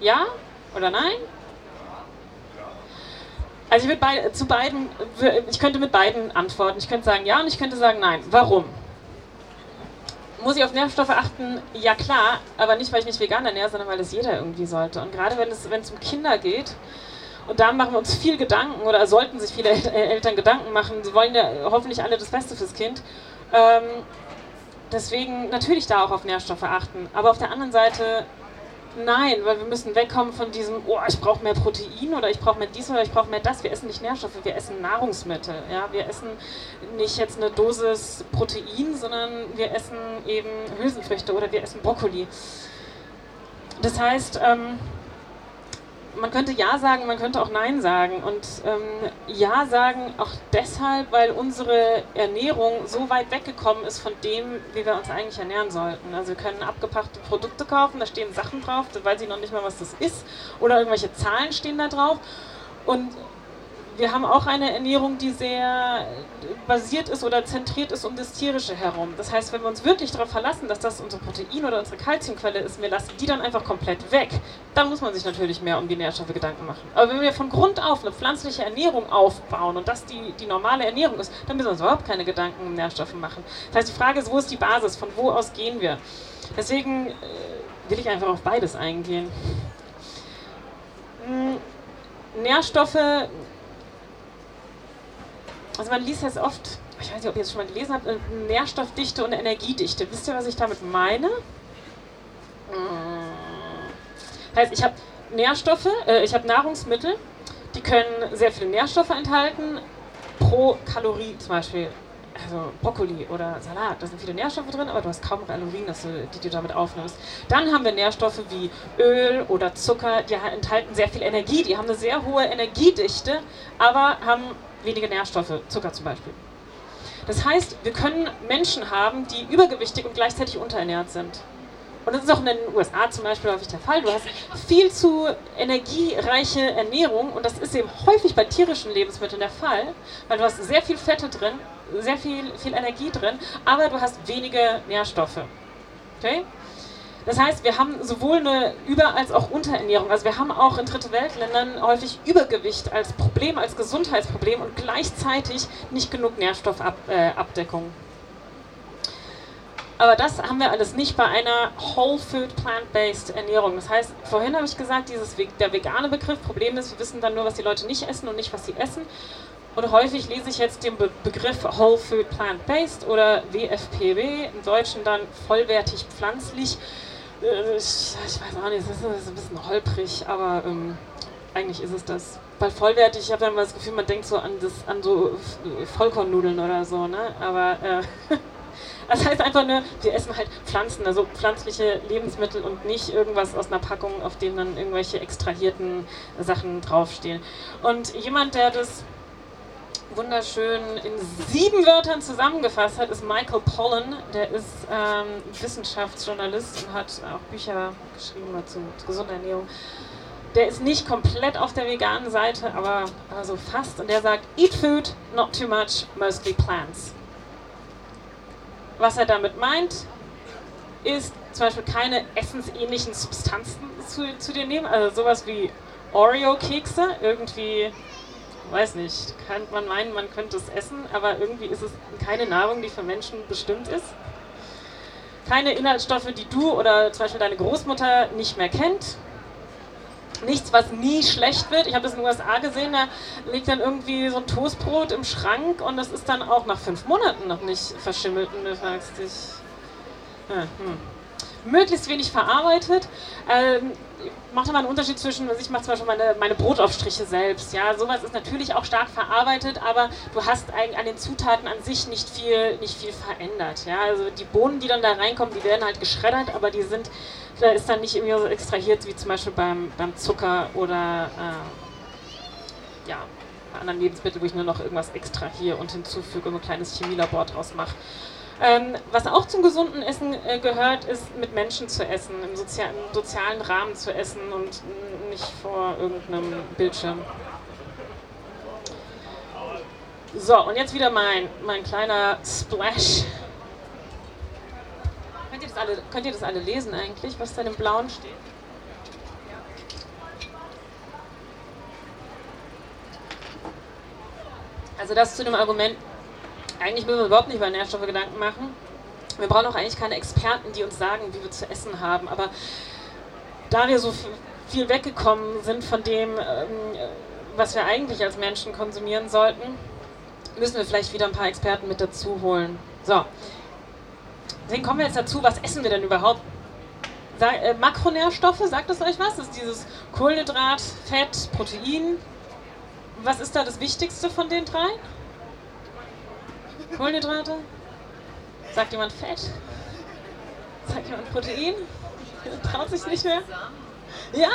Ja oder nein? Also ich würde bei, zu beiden, ich könnte mit beiden antworten. Ich könnte sagen ja und ich könnte sagen nein. Warum? Muss ich auf Nährstoffe achten? Ja klar, aber nicht, weil ich mich vegan ernähre, sondern weil es jeder irgendwie sollte. Und gerade wenn es, wenn es um Kinder geht, und da machen wir uns viel Gedanken oder sollten sich viele Eltern Gedanken machen. Sie wollen ja hoffentlich alle das Beste fürs Kind. Ähm, deswegen natürlich da auch auf Nährstoffe achten. Aber auf der anderen Seite Nein, weil wir müssen wegkommen von diesem, oh, ich brauche mehr Protein oder ich brauche mehr dies oder ich brauche mehr das. Wir essen nicht Nährstoffe, wir essen Nahrungsmittel. Ja? Wir essen nicht jetzt eine Dosis Protein, sondern wir essen eben Hülsenfrüchte oder wir essen Brokkoli. Das heißt, ähm, man könnte Ja sagen, man könnte auch Nein sagen. Und ähm, Ja sagen auch deshalb, weil unsere Ernährung so weit weggekommen ist von dem, wie wir uns eigentlich ernähren sollten. Also wir können abgepackte Produkte kaufen, da stehen Sachen drauf, da weiß ich noch nicht mal, was das ist. Oder irgendwelche Zahlen stehen da drauf. Und wir haben auch eine Ernährung, die sehr basiert ist oder zentriert ist um das Tierische herum. Das heißt, wenn wir uns wirklich darauf verlassen, dass das unsere Protein- oder unsere Kalziumquelle ist, wir lassen die dann einfach komplett weg, dann muss man sich natürlich mehr um die Nährstoffe Gedanken machen. Aber wenn wir von Grund auf eine pflanzliche Ernährung aufbauen und das die, die normale Ernährung ist, dann müssen wir uns überhaupt keine Gedanken um Nährstoffe machen. Das heißt, die Frage ist, wo ist die Basis? Von wo aus gehen wir? Deswegen äh, will ich einfach auf beides eingehen. Hm, Nährstoffe also man liest jetzt oft, ich weiß nicht, ob ihr es schon mal gelesen habt, Nährstoffdichte und Energiedichte. Wisst ihr, was ich damit meine? Hm. Heißt, ich habe Nährstoffe, äh, ich habe Nahrungsmittel, die können sehr viele Nährstoffe enthalten, pro Kalorie zum Beispiel. Also Brokkoli oder Salat, da sind viele Nährstoffe drin, aber du hast kaum Kalorien, die du damit aufnimmst. Dann haben wir Nährstoffe wie Öl oder Zucker, die enthalten sehr viel Energie, die haben eine sehr hohe Energiedichte, aber haben wenige Nährstoffe, Zucker zum Beispiel. Das heißt, wir können Menschen haben, die übergewichtig und gleichzeitig unterernährt sind. Und das ist auch in den USA zum Beispiel häufig der Fall. Du hast viel zu energiereiche Ernährung und das ist eben häufig bei tierischen Lebensmitteln der Fall, weil du hast sehr viel Fette drin, sehr viel, viel Energie drin, aber du hast wenige Nährstoffe. Okay? Das heißt, wir haben sowohl eine Über- als auch Unterernährung. Also wir haben auch in Dritte Weltländern häufig Übergewicht als Problem, als Gesundheitsproblem und gleichzeitig nicht genug Nährstoffabdeckung. Aber das haben wir alles nicht bei einer Whole Food Plant-Based Ernährung. Das heißt, vorhin habe ich gesagt, dieses, der vegane Begriff, Problem ist, wir wissen dann nur, was die Leute nicht essen und nicht, was sie essen. Und häufig lese ich jetzt den Be Begriff Whole Food Plant-Based oder WFPB, im Deutschen dann vollwertig pflanzlich. Äh, ich, weiß auch nicht, das ist ein bisschen holprig, aber ähm, eigentlich ist es das. Weil vollwertig, ich habe dann mal das Gefühl, man denkt so an, das, an so Vollkornnudeln oder so, ne? Aber äh, das heißt einfach nur, wir essen halt Pflanzen, also pflanzliche Lebensmittel und nicht irgendwas aus einer Packung, auf dem dann irgendwelche extrahierten Sachen draufstehen. Und jemand, der das wunderschön in sieben Wörtern zusammengefasst hat, ist Michael Pollan. Der ist ähm, Wissenschaftsjournalist und hat auch Bücher geschrieben zu, zu gesunder Ernährung. Der ist nicht komplett auf der veganen Seite, aber, so fast. Und der sagt, eat food, not too much, mostly plants. Was er damit meint, ist zum Beispiel keine essensähnlichen Substanzen zu, zu dir nehmen, also sowas wie Oreo-Kekse, irgendwie weiß nicht, kann man meinen, man könnte es essen, aber irgendwie ist es keine Nahrung, die für Menschen bestimmt ist. Keine Inhaltsstoffe, die du oder zum Beispiel deine Großmutter nicht mehr kennt. Nichts, was nie schlecht wird. Ich habe das in den USA gesehen, da liegt dann irgendwie so ein Toastbrot im Schrank und das ist dann auch nach fünf Monaten noch nicht verschimmelt und du fragst dich, ja, hm möglichst wenig verarbeitet. Ähm, macht aber einen Unterschied zwischen, also ich mache zum Beispiel meine, meine Brotaufstriche selbst. Ja, sowas ist natürlich auch stark verarbeitet, aber du hast eigentlich an den Zutaten an sich nicht viel, nicht viel verändert. Ja, also die Bohnen, die dann da reinkommen, die werden halt geschreddert, aber die sind, da ist dann nicht irgendwie so extrahiert wie zum Beispiel beim, beim Zucker oder äh, ja, bei anderen Lebensmitteln, wo ich nur noch irgendwas extrahiere und hinzufüge und ein kleines Chemielabor draus mache. Ähm, was auch zum gesunden Essen äh, gehört, ist mit Menschen zu essen, im, Sozi im sozialen Rahmen zu essen und nicht vor irgendeinem Bildschirm. So, und jetzt wieder mein, mein kleiner Splash. Könnt ihr, das alle, könnt ihr das alle lesen eigentlich, was da im Blauen steht? Also das zu dem Argument, eigentlich müssen wir überhaupt nicht über Nährstoffe Gedanken machen. Wir brauchen auch eigentlich keine Experten, die uns sagen, wie wir zu essen haben. Aber da wir so viel weggekommen sind von dem, ähm, was wir eigentlich als Menschen konsumieren sollten, müssen wir vielleicht wieder ein paar Experten mit dazu holen. So, deswegen kommen wir jetzt dazu, was essen wir denn überhaupt? Äh, Makronährstoffe, sagt es euch was? Das ist dieses Kohlenhydrat, Fett, Protein. Was ist da das Wichtigste von den drei? Kohlenhydrate? Sagt jemand Fett? Sagt jemand Protein? Traut sich nicht mehr? Ja,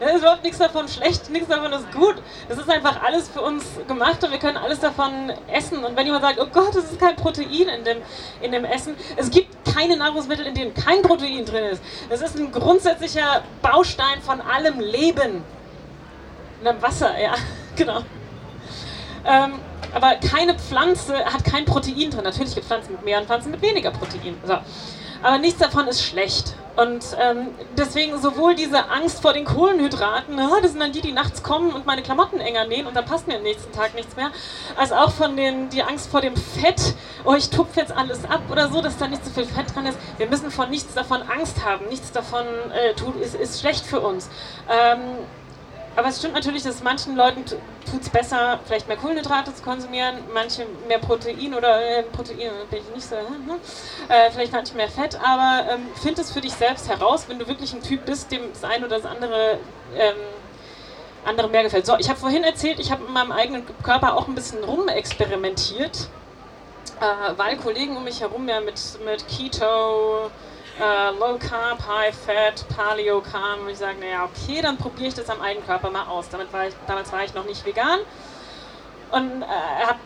es ist überhaupt nichts davon schlecht, nichts davon ist gut. Es ist einfach alles für uns gemacht und wir können alles davon essen. Und wenn jemand sagt, oh Gott, es ist kein Protein in dem, in dem Essen, es gibt keine Nahrungsmittel, in denen kein Protein drin ist. Es ist ein grundsätzlicher Baustein von allem Leben. In dem Wasser, ja, genau. Ähm, aber keine Pflanze hat kein Protein drin. Natürlich gibt es Pflanzen mit mehr und Pflanzen mit weniger Protein. So. Aber nichts davon ist schlecht. Und ähm, deswegen sowohl diese Angst vor den Kohlenhydraten, oh, das sind dann die, die nachts kommen und meine Klamotten enger nähen und dann passt mir am nächsten Tag nichts mehr, als auch von den, die Angst vor dem Fett, oh, ich tupfe jetzt alles ab oder so, dass da nicht so viel Fett dran ist. Wir müssen von nichts davon Angst haben. Nichts davon äh, tut, ist, ist schlecht für uns. Ähm, aber es stimmt natürlich, dass manchen Leuten tut es besser, vielleicht mehr Kohlenhydrate zu konsumieren, manche mehr Protein oder äh, Protein bin ich nicht so, hm, äh, vielleicht manche mehr Fett, aber ähm, find es für dich selbst heraus, wenn du wirklich ein Typ bist, dem das eine oder das andere ähm, andere mehr gefällt. So, ich habe vorhin erzählt, ich habe in meinem eigenen Körper auch ein bisschen rumexperimentiert, äh, weil Kollegen um mich herum ja mit, mit Keto, äh, Low Carb, High Fat, Paleo kam und ich sage, naja, okay, dann probiere ich das am eigenen Körper mal aus. Damit war ich, damals war ich noch nicht vegan und äh, habe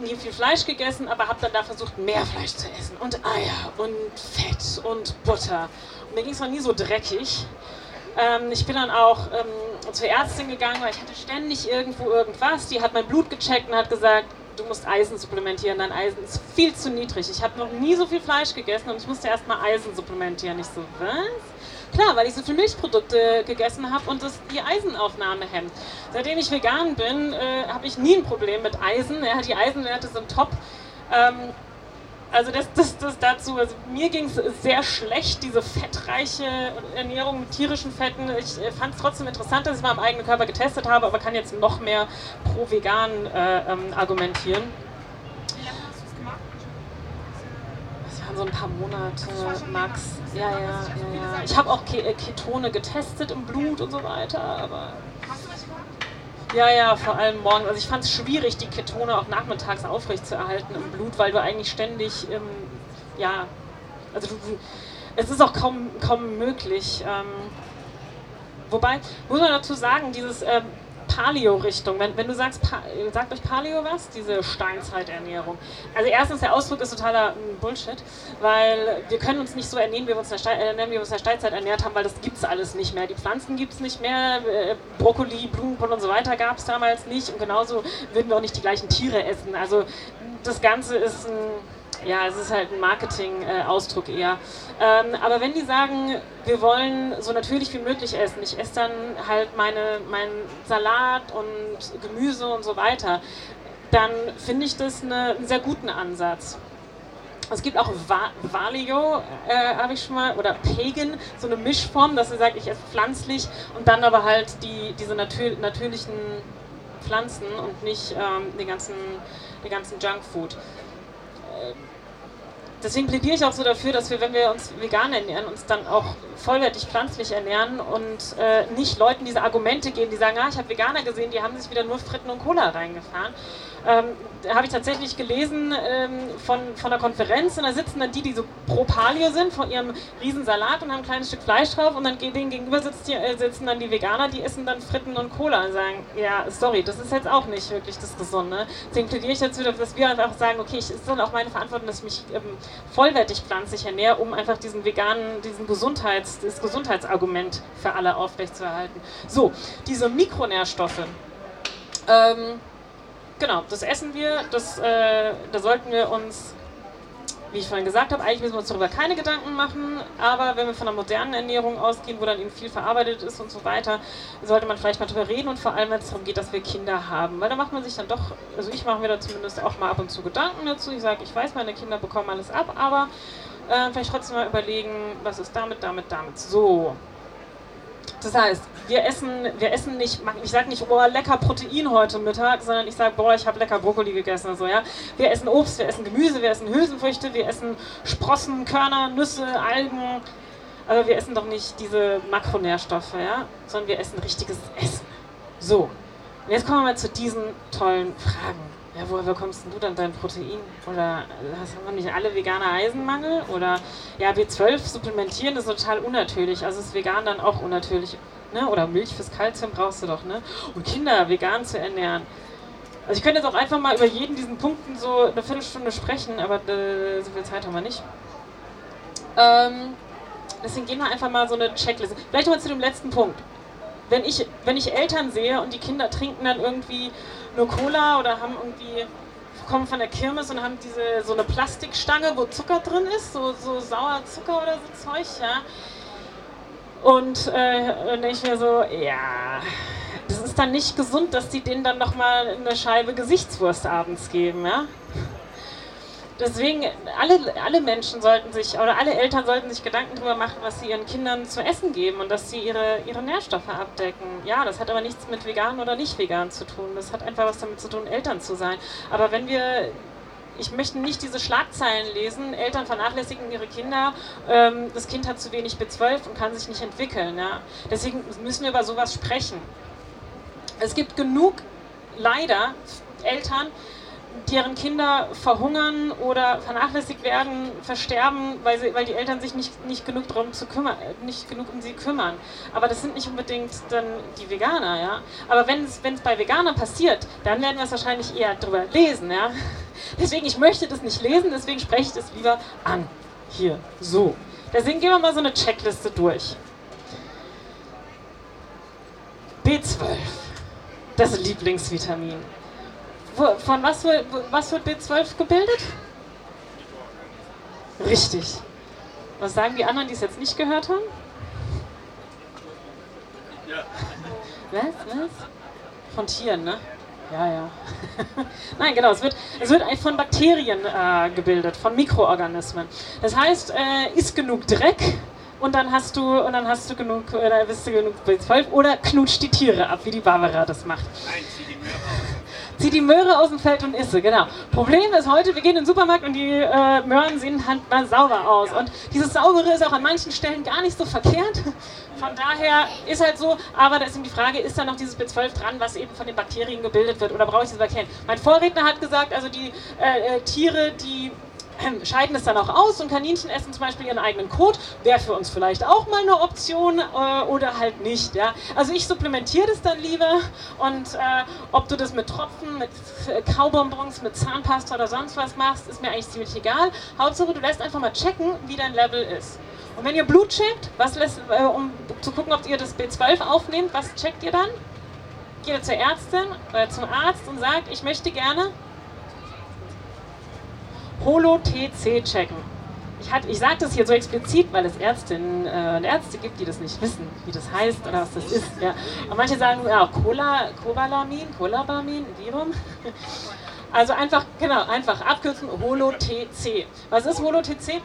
nie viel Fleisch gegessen, aber habe dann da versucht, mehr Fleisch zu essen und Eier und Fett und Butter. Und mir ging es noch nie so dreckig. Ähm, ich bin dann auch ähm, zur Ärztin gegangen, weil ich hatte ständig irgendwo irgendwas. Die hat mein Blut gecheckt und hat gesagt, du musst Eisen supplementieren, dein Eisen ist viel zu niedrig. Ich habe noch nie so viel Fleisch gegessen und ich musste erstmal Eisen supplementieren. Ich so, was? Klar, weil ich so viele Milchprodukte gegessen habe und das die Eisenaufnahme hemmt. Seitdem ich vegan bin, äh, habe ich nie ein Problem mit Eisen. Ja, die Eisenwerte sind top. Ähm, also das, das, das dazu. Also mir ging es sehr schlecht, diese fettreiche Ernährung mit tierischen Fetten. Ich äh, fand es trotzdem interessant, dass ich mal am eigenen Körper getestet habe, aber kann jetzt noch mehr pro vegan äh, ähm, argumentieren. Wie lange hast du es gemacht? Das waren so ein paar Monate, Max. Ja, ja, ja, ja. Ich habe auch Ketone getestet im Blut und so weiter, aber. Hast du was gemacht? Ja, ja, vor allem morgens. Also ich fand es schwierig, die Ketone auch nachmittags aufrechtzuerhalten im Blut, weil du eigentlich ständig, ähm, ja, also du, es ist auch kaum, kaum möglich. Ähm, wobei, muss man dazu sagen, dieses ähm, Paleo-Richtung. Wenn, wenn du sagst, pa sagt euch Paleo was? Diese Steinzeiternährung. Also erstens, der Ausdruck ist totaler hm, Bullshit, weil wir können uns nicht so ernähren, wie wir uns in der, ernähren, wie wir uns der Steinzeit ernährt haben, weil das gibt es alles nicht mehr. Die Pflanzen gibt es nicht mehr, äh, Brokkoli, Blumenkohl und so weiter gab es damals nicht und genauso würden wir auch nicht die gleichen Tiere essen. Also das Ganze ist ein ja, es ist halt ein Marketing-Ausdruck eher. Ähm, aber wenn die sagen, wir wollen so natürlich wie möglich essen, ich esse dann halt meine, meinen Salat und Gemüse und so weiter, dann finde ich das eine, einen sehr guten Ansatz. Es gibt auch Valio, äh, habe ich schon mal, oder Pagan, so eine Mischform, dass sie sagt, ich esse pflanzlich und dann aber halt die, diese natür natürlichen Pflanzen und nicht ähm, den ganzen, den ganzen Junkfood. Äh, deswegen plädiere ich auch so dafür, dass wir, wenn wir uns vegan ernähren, uns dann auch vollwertig pflanzlich ernähren und äh, nicht Leuten diese Argumente geben, die sagen, ah, ich habe Veganer gesehen, die haben sich wieder nur Fritten und Cola reingefahren. Ähm, habe ich tatsächlich gelesen ähm, von, von einer Konferenz und da sitzen dann die, die so pro Palio sind, von ihrem Riesensalat und haben ein kleines Stück Fleisch drauf und dann denen gegenüber sitzt die, äh, sitzen dann die Veganer, die essen dann Fritten und Cola und sagen, ja, sorry, das ist jetzt auch nicht wirklich das Gesunde. Deswegen plädiere ich dazu, dass wir einfach sagen, okay, es ist dann auch meine Verantwortung, dass ich mich ähm, vollwertig pflanzlich ernähre, um einfach diesen veganen, diesen Gesundheits, das Gesundheitsargument für alle aufrechtzuerhalten. So, diese Mikronährstoffe. Ähm, genau, das essen wir, das, äh, da sollten wir uns, wie ich vorhin gesagt habe, eigentlich müssen wir uns darüber keine Gedanken machen, aber wenn wir von einer modernen Ernährung ausgehen, wo dann eben viel verarbeitet ist und so weiter, sollte man vielleicht mal darüber reden und vor allem, wenn es darum geht, dass wir Kinder haben, weil da macht man sich dann doch, also ich mache mir da zumindest auch mal ab und zu Gedanken dazu, ich sage, ich weiß, meine Kinder bekommen alles ab, aber äh, vielleicht trotzdem mal überlegen, was ist damit, damit, damit. So, das heißt, wir essen, wir essen nicht, ich sage nicht, oh, lecker Protein heute Mittag, sondern ich sage, boah, ich habe lecker Brokkoli gegessen so, ja. Wir essen Obst, wir essen Gemüse, wir essen Hülsenfrüchte, wir essen Sprossen, Körner, Nüsse, Algen, aber wir essen doch nicht diese Makronährstoffe, ja, sondern wir essen richtiges Essen. So, und jetzt kommen wir mal zu diesen tollen Fragen ja, woher bekommst du dann dein Protein? Oder haben nicht alle Veganer Eisenmangel? Oder ja, B12 supplementieren ist total unnatürlich. Also ist vegan dann auch unnatürlich. Ne? Oder Milch fürs Kalzium brauchst du doch, ne? Und Kinder vegan zu ernähren. Also ich könnte jetzt auch einfach mal über jeden diesen Punkten so eine Viertelstunde sprechen, aber äh, so viel Zeit haben wir nicht. Ähm, deswegen gehen wir einfach mal so eine Checkliste. Vielleicht mal zu dem letzten Punkt. Wenn ich, wenn ich Eltern sehe und die Kinder trinken dann irgendwie nur Cola oder haben irgendwie kommen von der Kirmes und haben diese so eine Plastikstange, wo Zucker drin ist, so, so sauer Zucker oder so Zeug, ja. Und äh, denke ich mir so, ja, das ist dann nicht gesund, dass die denen dann nochmal eine Scheibe Gesichtswurst abends geben, ja deswegen, alle, alle Menschen sollten sich, oder alle Eltern sollten sich Gedanken darüber machen, was sie ihren Kindern zu essen geben und dass sie ihre, ihre Nährstoffe abdecken. Ja, das hat aber nichts mit vegan oder nicht vegan zu tun. Das hat einfach was damit zu tun, Eltern zu sein. Aber wenn wir ich möchte nicht diese Schlagzeilen lesen, Eltern vernachlässigen ihre Kinder, ähm, das Kind hat zu wenig B12 und kann sich nicht entwickeln. Ja? Deswegen müssen wir über sowas sprechen. Es gibt genug, leider, Eltern, deren Kinder verhungern oder vernachlässigt werden, versterben, weil, sie, weil die Eltern sich nicht, nicht, genug darum zu kümmern, nicht genug um sie kümmern. Aber das sind nicht unbedingt dann die Veganer, ja. Aber wenn es bei Veganern passiert, dann werden wir es wahrscheinlich eher drüber lesen, ja. Deswegen, ich möchte das nicht lesen, deswegen spreche ich das lieber an. Hier, so. Deswegen gehen wir mal so eine Checkliste durch. B12, das Lieblingsvitamin. Von was, wird, was wird B12 gebildet? Richtig. Was sagen die anderen, die es jetzt nicht gehört haben? Ja. Was? Was? Von Tieren, ne? Ja, ja. Nein, genau, es wird, es wird von Bakterien äh, gebildet, von Mikroorganismen. Das heißt, äh, isst genug Dreck und dann hast du und dann hast du genug, oder bist du genug B12 oder knutscht die Tiere ab, wie die Barbara das macht. Nein, zieh die Möhre. Zieh die Möhre aus dem Feld und isse, genau. Problem ist heute, wir gehen in den Supermarkt und die äh, Möhren sehen halt mal sauber aus. Und dieses Saubere ist auch an manchen Stellen gar nicht so verkehrt. Von daher ist halt so, aber da ist eben die Frage, ist da noch dieses B12 dran, was eben von den Bakterien gebildet wird oder brauche ich diese Bakterien? Mein Vorredner hat gesagt, also die äh, äh Tiere, die scheiden es dann auch aus und Kaninchen essen zum Beispiel ihren eigenen Kot. Wäre für uns vielleicht auch mal eine Option äh, oder halt nicht. Ja? Also ich supplementiere das dann lieber und äh, ob du das mit Tropfen, mit Kaubonbons, mit Zahnpasta oder sonst was machst, ist mir eigentlich ziemlich egal. Hauptsache du lässt einfach mal checken, wie dein Level ist. Und wenn ihr Blut checkt, was lässt, äh, um zu gucken, ob ihr das B12 aufnehmt, was checkt ihr dann? Geht ihr zur Ärztin oder zum Arzt und sagt, ich möchte gerne Holo-TC checken. Ich, ich sage das hier so explizit, weil es Ärztinnen äh, und Ärzte gibt, die das nicht wissen, wie das heißt oder was das ist. Ja. Und manche sagen, ja, Cola, Cobalamin, Colabamin, Virum. Also einfach, genau, einfach abkürzen, Holo-TC. Was ist Holo-TC?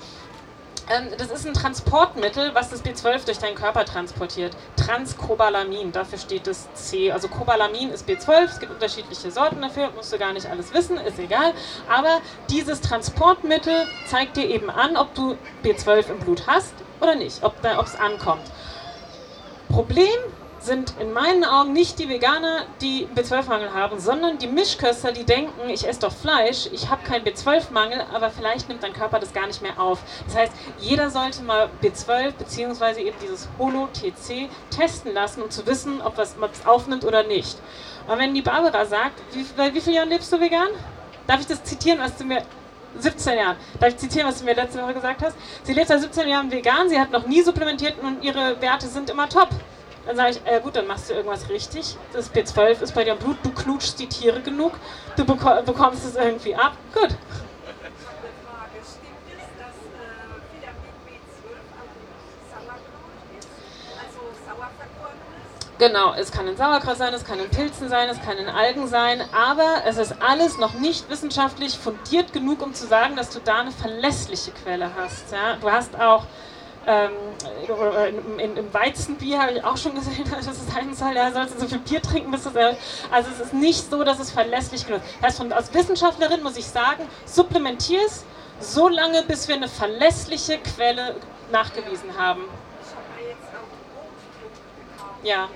Ähm, das ist ein Transportmittel, was das B12 durch deinen Körper transportiert. Transcobalamin, dafür steht das C. Also Cobalamin ist B12, es gibt unterschiedliche Sorten dafür, musst du gar nicht alles wissen, ist egal. Aber dieses Transportmittel zeigt dir eben an, ob du B12 im Blut hast oder nicht, ob es ankommt. Problem sind in meinen Augen nicht die Veganer, die B12-Mangel haben, sondern die Mischköster, die denken, ich esse doch Fleisch, ich habe keinen B12-Mangel, aber vielleicht nimmt dein Körper das gar nicht mehr auf. Das heißt, jeder sollte mal B12 bzw. eben dieses Holo-TC testen lassen, um zu wissen, ob es aufnimmt oder nicht. Und wenn die Barbara sagt, wie, bei wie vielen Jahren lebst du vegan? Darf ich das zitieren, was du mir 17 Jahren. Darf ich zitieren, was du mir letzte Woche gesagt hast? Sie lebt seit 17 Jahren vegan, sie hat noch nie supplementiert und ihre Werte sind immer top. Dann sage ich, äh, gut, dann machst du irgendwas richtig. Das B12 ist bei dir im Blut, du knutschst die Tiere genug, du beko bekommst es irgendwie ab. Gut. Genau, es kann in Sauerkraut sein, es kann in Pilzen sein, es kann in Algen sein, aber es ist alles noch nicht wissenschaftlich fundiert genug, um zu sagen, dass du da eine verlässliche Quelle hast. Ja? Du hast auch ähm, in, im Weizenbier habe ich auch schon gesehen, dass es sein soll, ja, sollst du so viel Bier trinken, bis es, also es ist nicht so, dass es verlässlich genug ist. Das heißt, von, als Wissenschaftlerin muss ich sagen, supplementier es so lange, bis wir eine verlässliche Quelle nachgewiesen haben. Ja.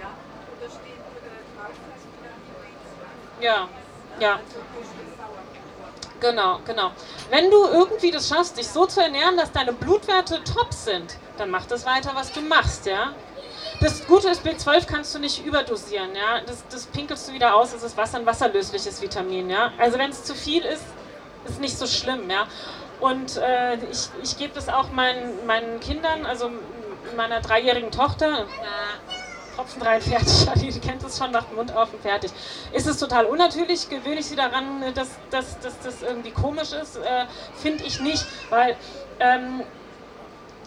Ja, ja. Genau, genau. Wenn du irgendwie das schaffst, dich so zu ernähren, dass deine Blutwerte top sind, dann mach das weiter, was du machst, ja. Das Gute ist, B12 kannst du nicht überdosieren, ja. Das, das pinkelst du wieder aus, das ist Wasser, ein wasserlösliches Vitamin, ja. Also wenn es zu viel ist, ist nicht so schlimm, ja. Und äh, ich, ich gebe das auch meinen, meinen Kindern, also meiner dreijährigen Tochter. Tropfen rein, fertig. Die kennt es schon, macht den Mund auf und fertig. Ist es total unnatürlich? Gewöhne ich sie daran, dass, dass, dass das irgendwie komisch ist? Äh, Finde ich nicht, weil ähm,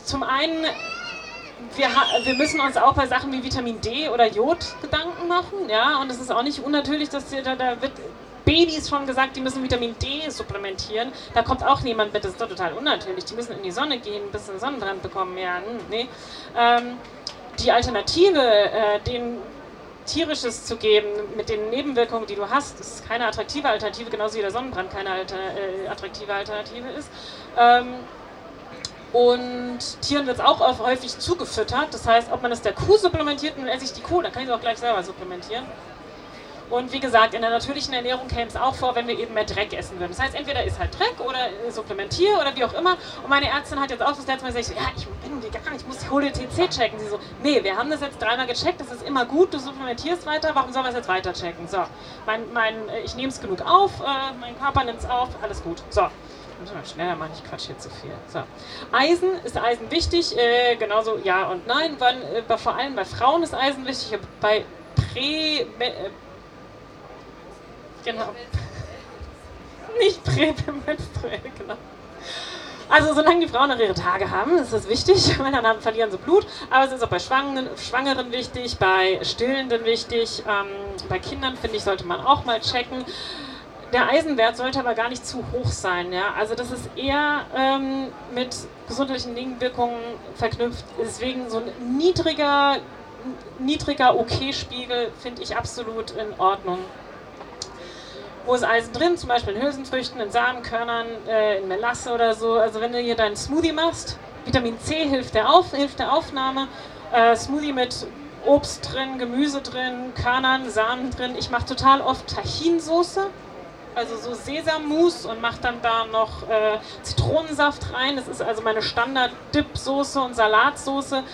zum einen, wir, wir müssen uns auch bei Sachen wie Vitamin D oder Jod Gedanken machen, ja, und es ist auch nicht unnatürlich, dass da, da wird Babys schon gesagt, die müssen Vitamin D supplementieren. Da kommt auch niemand mit, das ist doch total unnatürlich. Die müssen in die Sonne gehen, bis sie einen Sonnenbrand bekommen. Ja, hm, nee. Ähm, die Alternative, äh, den tierisches zu geben mit den Nebenwirkungen, die du hast, ist keine attraktive Alternative, genauso wie der Sonnenbrand keine alter, äh, attraktive Alternative ist. Ähm, und Tieren wird es auch häufig zugefüttert. Das heißt, ob man es der Kuh supplementiert, dann esse ich die Kuh, dann kann ich es auch gleich selber supplementieren. Und wie gesagt, in der natürlichen Ernährung käme es auch vor, wenn wir eben mehr Dreck essen würden. Das heißt, entweder ist halt Dreck oder supplementiere oder wie auch immer. Und meine Ärztin hat jetzt auch das letzte Mal gesagt, ja, ich bin vegan, ich muss hole TC checken. Sie so, nee, wir haben das jetzt dreimal gecheckt, das ist immer gut, du supplementierst weiter, warum sollen wir es jetzt weiter checken? So, mein, mein, ich nehme es genug auf, äh, mein Körper nimmt es auf, alles gut. So, muss mal schneller machen, ich quatsch hier zu viel. So. Eisen, ist Eisen wichtig? Äh, genauso ja und nein. Wann, äh, vor allem bei Frauen ist Eisen wichtig. Bei Prä, äh, Genau. Nicht prämenstruell, genau. Also solange die Frauen noch ihre Tage haben, ist das wichtig, weil dann verlieren sie Blut. Aber es ist auch bei Schwangeren, Schwangeren wichtig, bei Stillenden wichtig, ähm, bei Kindern finde ich, sollte man auch mal checken. Der Eisenwert sollte aber gar nicht zu hoch sein. Ja? Also das ist eher ähm, mit gesundheitlichen Nebenwirkungen verknüpft. Deswegen so ein niedriger, niedriger OK-Spiegel finde ich absolut in Ordnung. Wo ist Eisen drin? Zum Beispiel in Hülsenfrüchten, in Samenkörnern, äh, in Melasse oder so. Also wenn du hier deinen Smoothie machst, Vitamin C hilft der, Auf, hilft der Aufnahme. Äh, Smoothie mit Obst drin, Gemüse drin, Körnern, Samen drin. Ich mache total oft Tahinsoße. also so Sesammus und mache dann da noch äh, Zitronensaft rein. Das ist also meine Standard-Dip-Soße und Salatsoße.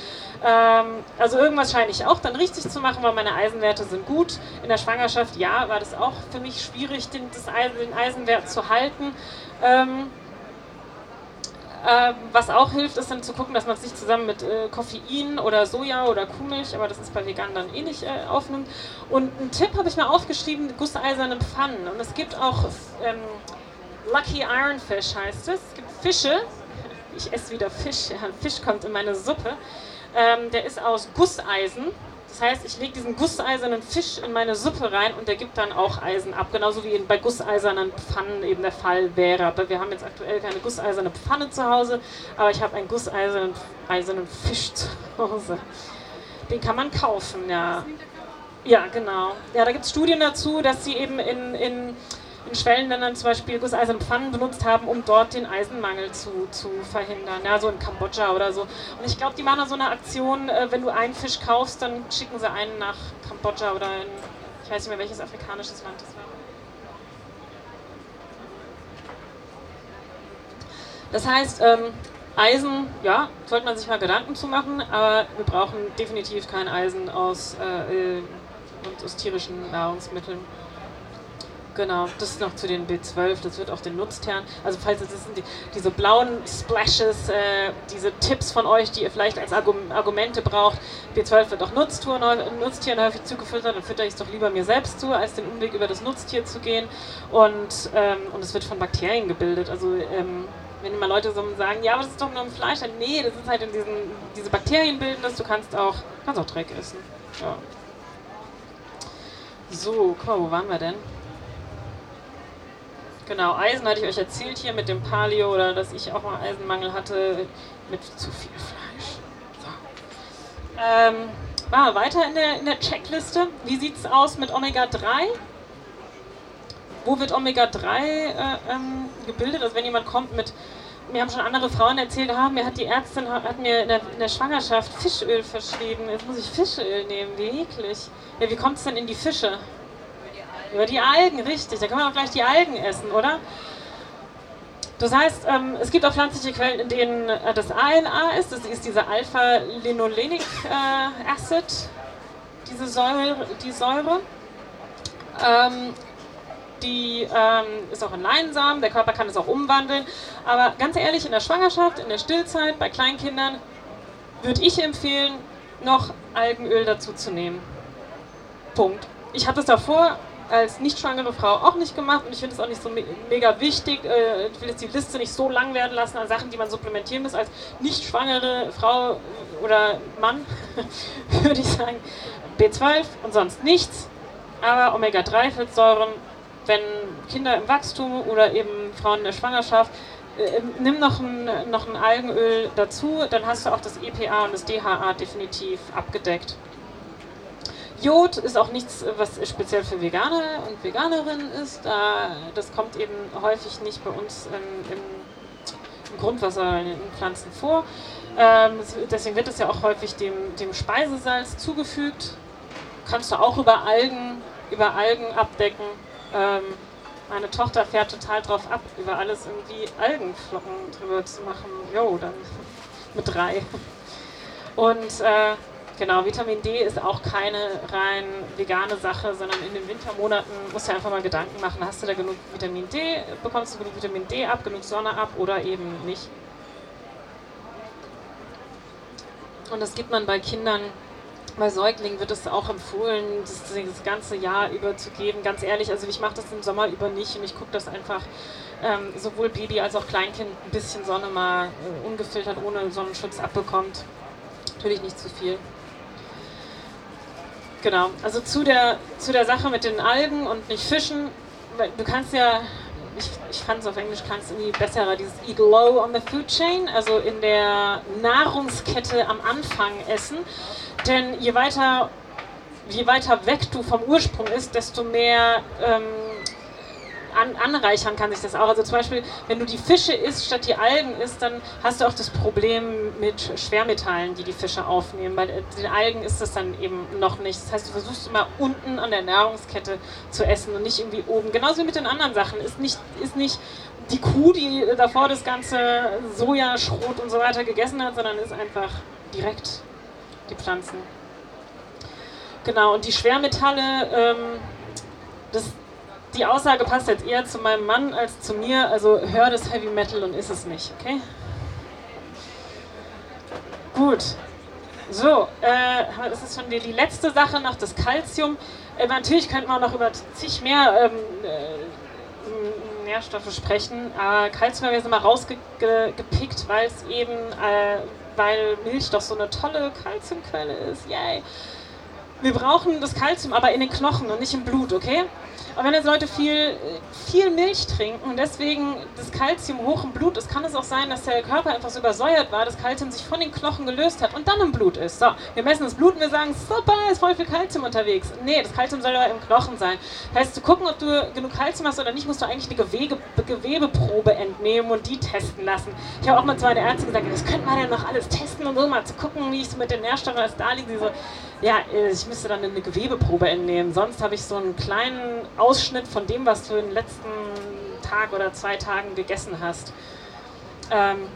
Ähm, also irgendwas scheine ich auch dann richtig zu machen, weil meine Eisenwerte sind gut. In der Schwangerschaft, ja, war das auch für mich schwierig, den, Eisen, den Eisenwert zu halten. Ähm, äh, was auch hilft, ist dann zu gucken, dass man es nicht zusammen mit äh, Koffein oder Soja oder Kuhmilch, aber das ist bei Veganen dann eh nicht äh, aufnimmt. Und einen Tipp habe ich mal aufgeschrieben, gusseiserne Pfannen. Und es gibt auch ähm, Lucky Ironfish heißt es. Es gibt Fische, ich esse wieder Fisch, Fisch kommt in meine Suppe. Ähm, der ist aus Gusseisen das heißt, ich lege diesen gusseisernen Fisch in meine Suppe rein und der gibt dann auch Eisen ab, genauso wie bei gusseisernen Pfannen eben der Fall wäre. Aber wir haben jetzt aktuell keine gusseiserne Pfanne zu Hause, aber ich habe einen gusseisernen eisernen Fisch zu Hause. Den kann man kaufen, ja. Ja, genau. Ja, da gibt es Studien dazu, dass sie eben in, in in Schwellenländern zum Beispiel gusseiserne Pfannen benutzt haben, um dort den Eisenmangel zu, zu verhindern. Ja, so in Kambodscha oder so. Und ich glaube, die machen da so eine Aktion, äh, wenn du einen Fisch kaufst, dann schicken sie einen nach Kambodscha oder in, ich weiß nicht mehr, welches afrikanisches Land das war. Das heißt, ähm, Eisen, ja, sollte man sich mal Gedanken zu machen, aber wir brauchen definitiv kein Eisen aus, äh, äh aus tierischen Nahrungsmitteln. Genau, das ist noch zu den B12, das wird auch den Nutztieren. Also falls es sind die, diese blauen Splashes, äh, diese Tipps von euch, die ihr vielleicht als Argumente braucht. B12 wird auch Nutztieren, Nutztieren häufig zugefüttert, dann fütter ich es doch lieber mir selbst zu, als den Umweg über das Nutztier zu gehen. Und, ähm, und es wird von Bakterien gebildet. Also ähm, wenn immer Leute so sagen, ja, aber das ist doch nur im Fleisch, dann nee, das ist halt in diesen, diese Bakterien bilden das, du kannst auch, kannst auch Dreck essen. Ja. So, guck mal, wo waren wir denn? Genau, Eisen hatte ich euch erzählt hier mit dem Paleo oder dass ich auch mal Eisenmangel hatte mit zu viel Fleisch. So. Ähm, wir weiter in der, in der Checkliste. Wie sieht es aus mit Omega-3? Wo wird Omega-3 äh, ähm, gebildet? Also wenn jemand kommt mit, mir haben schon andere Frauen erzählt, ah, mir hat die Ärztin hat mir in der, in der Schwangerschaft Fischöl verschrieben. Jetzt muss ich Fischöl nehmen, wie eklig. Ja, wie kommt es denn in die Fische? Über die Algen, richtig. Da kann man auch gleich die Algen essen, oder? Das heißt, ähm, es gibt auch pflanzliche Quellen, in denen äh, das ANA ist. Das ist diese Alpha-Linolenic äh, Acid, diese Säure. Die Säure. Ähm, die ähm, ist auch in Leinsamen, der Körper kann es auch umwandeln. Aber ganz ehrlich, in der Schwangerschaft, in der Stillzeit, bei Kleinkindern, würde ich empfehlen, noch Algenöl dazu zu nehmen. Punkt. Ich habe das davor als nicht schwangere Frau auch nicht gemacht und ich finde es auch nicht so me mega wichtig. Äh, ich will jetzt die Liste nicht so lang werden lassen an Sachen, die man supplementieren muss. Als nicht schwangere Frau oder Mann würde ich sagen B12 und sonst nichts. Aber Omega-3-Fettsäuren, wenn Kinder im Wachstum oder eben Frauen in der Schwangerschaft, äh, nimm noch ein, noch ein Algenöl dazu, dann hast du auch das EPA und das DHA definitiv abgedeckt. Jod ist auch nichts, was speziell für Veganer und Veganerinnen ist. Das kommt eben häufig nicht bei uns im, Grundwasser in den Pflanzen vor. Ähm, deswegen wird es ja auch häufig dem, dem Speisesalz zugefügt. Kannst du auch über Algen, über Algen abdecken. Ähm, meine Tochter fährt total drauf ab, über alles irgendwie Algenflocken drüber zu machen. Jo, dann mit drei. Und äh, Genau, Vitamin D ist auch keine rein vegane Sache, sondern in den Wintermonaten musst du einfach mal Gedanken machen, hast du da genug Vitamin D, bekommst du genug Vitamin D ab, genug Sonne ab oder eben nicht. Und das gibt man bei Kindern, bei Säuglingen wird es auch empfohlen, das, das, ganze Jahr über zu geben. Ganz ehrlich, also ich mache das im Sommer über nicht und ich gucke, dass einfach ähm, sowohl Baby als auch Kleinkind ein bisschen Sonne mal äh, ungefiltert ohne Sonnenschutz abbekommt. Natürlich nicht zu viel. Genau, also zu der, zu der Sache mit den Algen und nicht Fischen, du kannst ja, ich, ich fand es auf Englisch klang es irgendwie besser, dieses Eat Low on the Food Chain, also in der Nahrungskette am Anfang essen, denn je weiter, je weiter weg du vom Ursprung ist, desto mehr ähm, an, anreichern kann sich das auch. Also zum Beispiel, wenn du die Fische isst statt die Algen isst, dann hast du auch das Problem mit Schwermetallen, die die Fische aufnehmen. Bei den Algen ist das dann eben noch nicht. Das heißt, du versuchst immer unten an der Nahrungskette zu essen und nicht irgendwie oben. Genauso wie mit den anderen Sachen. Ist nicht, ist nicht die Kuh, die davor das ganze Sojaschrot und so weiter gegessen hat, sondern ist einfach direkt die Pflanzen. Genau, und die Schwermetalle, ähm, das, die Aussage passt jetzt eher zu meinem Mann als zu mir, also hör das Heavy Metal und ist es nicht, okay? Gut. So, äh, das ist schon die, die letzte Sache noch, das Calcium. Äh, natürlich könnte man noch über zig mehr ähm, äh, Nährstoffe sprechen, aber Calcium haben wir jetzt mal rausgepickt, weil es eben, äh, weil Milch doch so eine tolle Calciumquelle ist. Yay! Wir brauchen das Kalzium aber in den Knochen und nicht im Blut, okay? Aber wenn jetzt Leute viel, viel Milch trinken und deswegen das Kalzium hoch im Blut ist, kann es auch sein, dass der Körper einfach so übersäuert war, dass Kalzium sich von den Knochen gelöst hat und dann im Blut ist. So, wir messen das Blut und wir sagen, super, ist voll viel Kalzium unterwegs. Nee, das Kalzium soll aber im Knochen sein. Heißt, zu gucken, ob du genug Kalzium hast oder nicht, musst du eigentlich eine Gewebe, Gewebeprobe entnehmen und die testen lassen. Ich habe auch mal zu meiner Ärztin gesagt, das könnte man ja noch alles testen und so, mal zu gucken, wie so mit den Nährstoffen als da liege. Sie so, ja, ich müsste dann eine Gewebeprobe entnehmen. Sonst habe ich so einen kleinen Ausschnitt von dem, was du in den letzten Tag oder zwei Tagen gegessen hast. Ähm,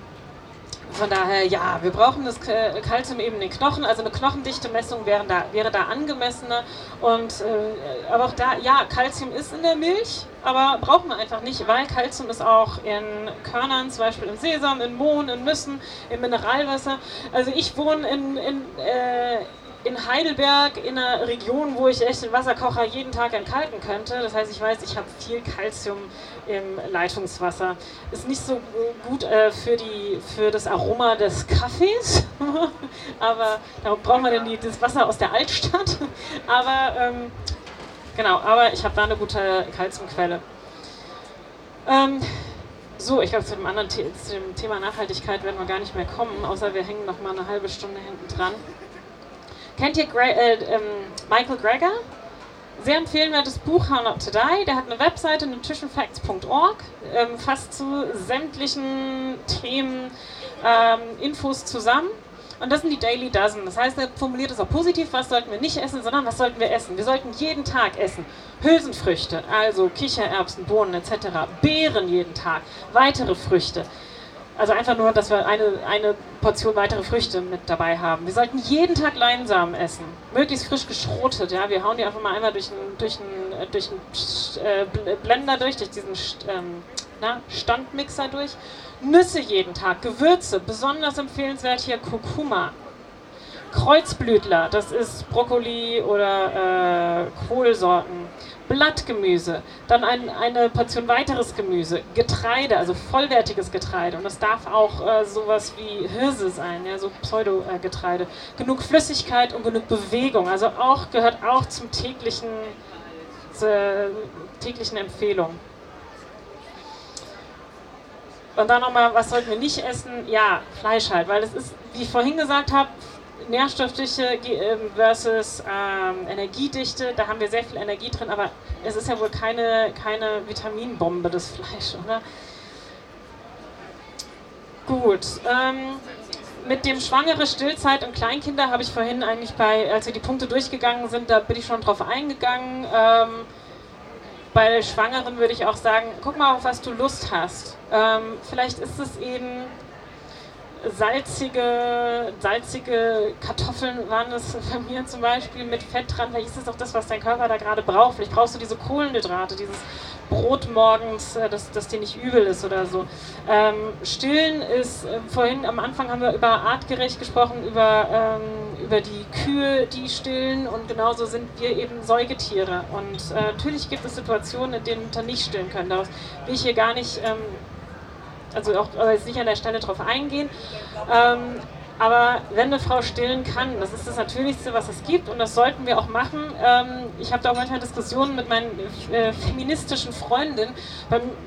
von daher, ja, wir brauchen das Kalzium eben in den Knochen, also eine Knochendichte-Messung wäre da, wäre da angemessener. Und, äh, aber auch da, ja, Kalzium ist in der Milch, aber brauchen wir einfach nicht, weil Kalzium ist auch in Körnern, zum Beispiel im Sesam, in Mohn, in Nüssen, im Mineralwasser. Also ich wohne in, in äh, in Heidelberg in einer Region, wo ich echt den Wasserkocher jeden Tag entkalken könnte. Das heißt, ich weiß, ich habe viel Kalzium im Leitungswasser. Ist nicht so gut äh, für, die, für das Aroma des Kaffees, aber da braucht man denn das Wasser aus der Altstadt. aber ähm, genau, aber ich habe da eine gute Kalziumquelle. Ähm, so, ich glaube, zu dem anderen The zu dem Thema Nachhaltigkeit werden wir gar nicht mehr kommen, außer wir hängen noch mal eine halbe Stunde hinten dran. Kennt ihr Gre äh, ähm, Michael Greger? Sehr empfehlenswertes Buch How Not to Die. Der hat eine Webseite nutritionfacts.org, ähm, fasst zu sämtlichen Themen ähm, Infos zusammen. Und das sind die Daily Dozen. Das heißt, er formuliert es auch positiv, was sollten wir nicht essen, sondern was sollten wir essen. Wir sollten jeden Tag essen. Hülsenfrüchte, also Kichererbsen, Bohnen etc. Beeren jeden Tag. Weitere Früchte. Also einfach nur, dass wir eine, eine Portion weitere Früchte mit dabei haben. Wir sollten jeden Tag Leinsamen essen. Möglichst frisch geschrotet. Ja? Wir hauen die einfach mal einmal durch einen, durch einen, durch einen äh, Blender durch, durch diesen ähm, na, Standmixer durch. Nüsse jeden Tag, Gewürze, besonders empfehlenswert hier Kurkuma. Kreuzblütler, das ist Brokkoli oder äh, Kohlsorten. Blattgemüse, dann ein, eine Portion weiteres Gemüse, Getreide, also vollwertiges Getreide und das darf auch äh, sowas wie Hirse sein, ja, so Pseudo-Getreide. Äh, genug Flüssigkeit und genug Bewegung, also auch gehört auch zum täglichen, zur täglichen Empfehlung. Und dann nochmal, was sollten wir nicht essen? Ja, Fleisch halt, weil es ist, wie ich vorhin gesagt habe, Nährstoffdichte ähm, versus ähm, Energiedichte, da haben wir sehr viel Energie drin, aber es ist ja wohl keine, keine Vitaminbombe, das Fleisch, oder? Gut. Ähm, mit dem Schwangere, Stillzeit und Kleinkinder habe ich vorhin eigentlich bei, als wir die Punkte durchgegangen sind, da bin ich schon drauf eingegangen. Ähm, bei Schwangeren würde ich auch sagen, guck mal, auf was du Lust hast. Ähm, vielleicht ist es eben salzige, salzige Kartoffeln waren es bei mir zum Beispiel mit Fett dran. Vielleicht ist es doch das, was dein Körper da gerade braucht. Vielleicht brauchst du diese Kohlenhydrate, dieses Brot morgens, äh, dass das dir nicht übel ist oder so. Ähm, stillen ist, äh, vorhin am Anfang haben wir über artgerecht gesprochen, über, ähm, über die Kühe, die stillen und genauso sind wir eben Säugetiere. Und äh, natürlich gibt es Situationen, in denen Mütter nicht stillen können. Daraus will ich hier gar nicht ähm, also auch jetzt nicht an der Stelle drauf eingehen. Ähm, aber wenn eine Frau stillen kann, das ist das Natürlichste, was es gibt und das sollten wir auch machen. Ähm, ich habe da auch manchmal Diskussionen mit meinen äh, feministischen Freundinnen.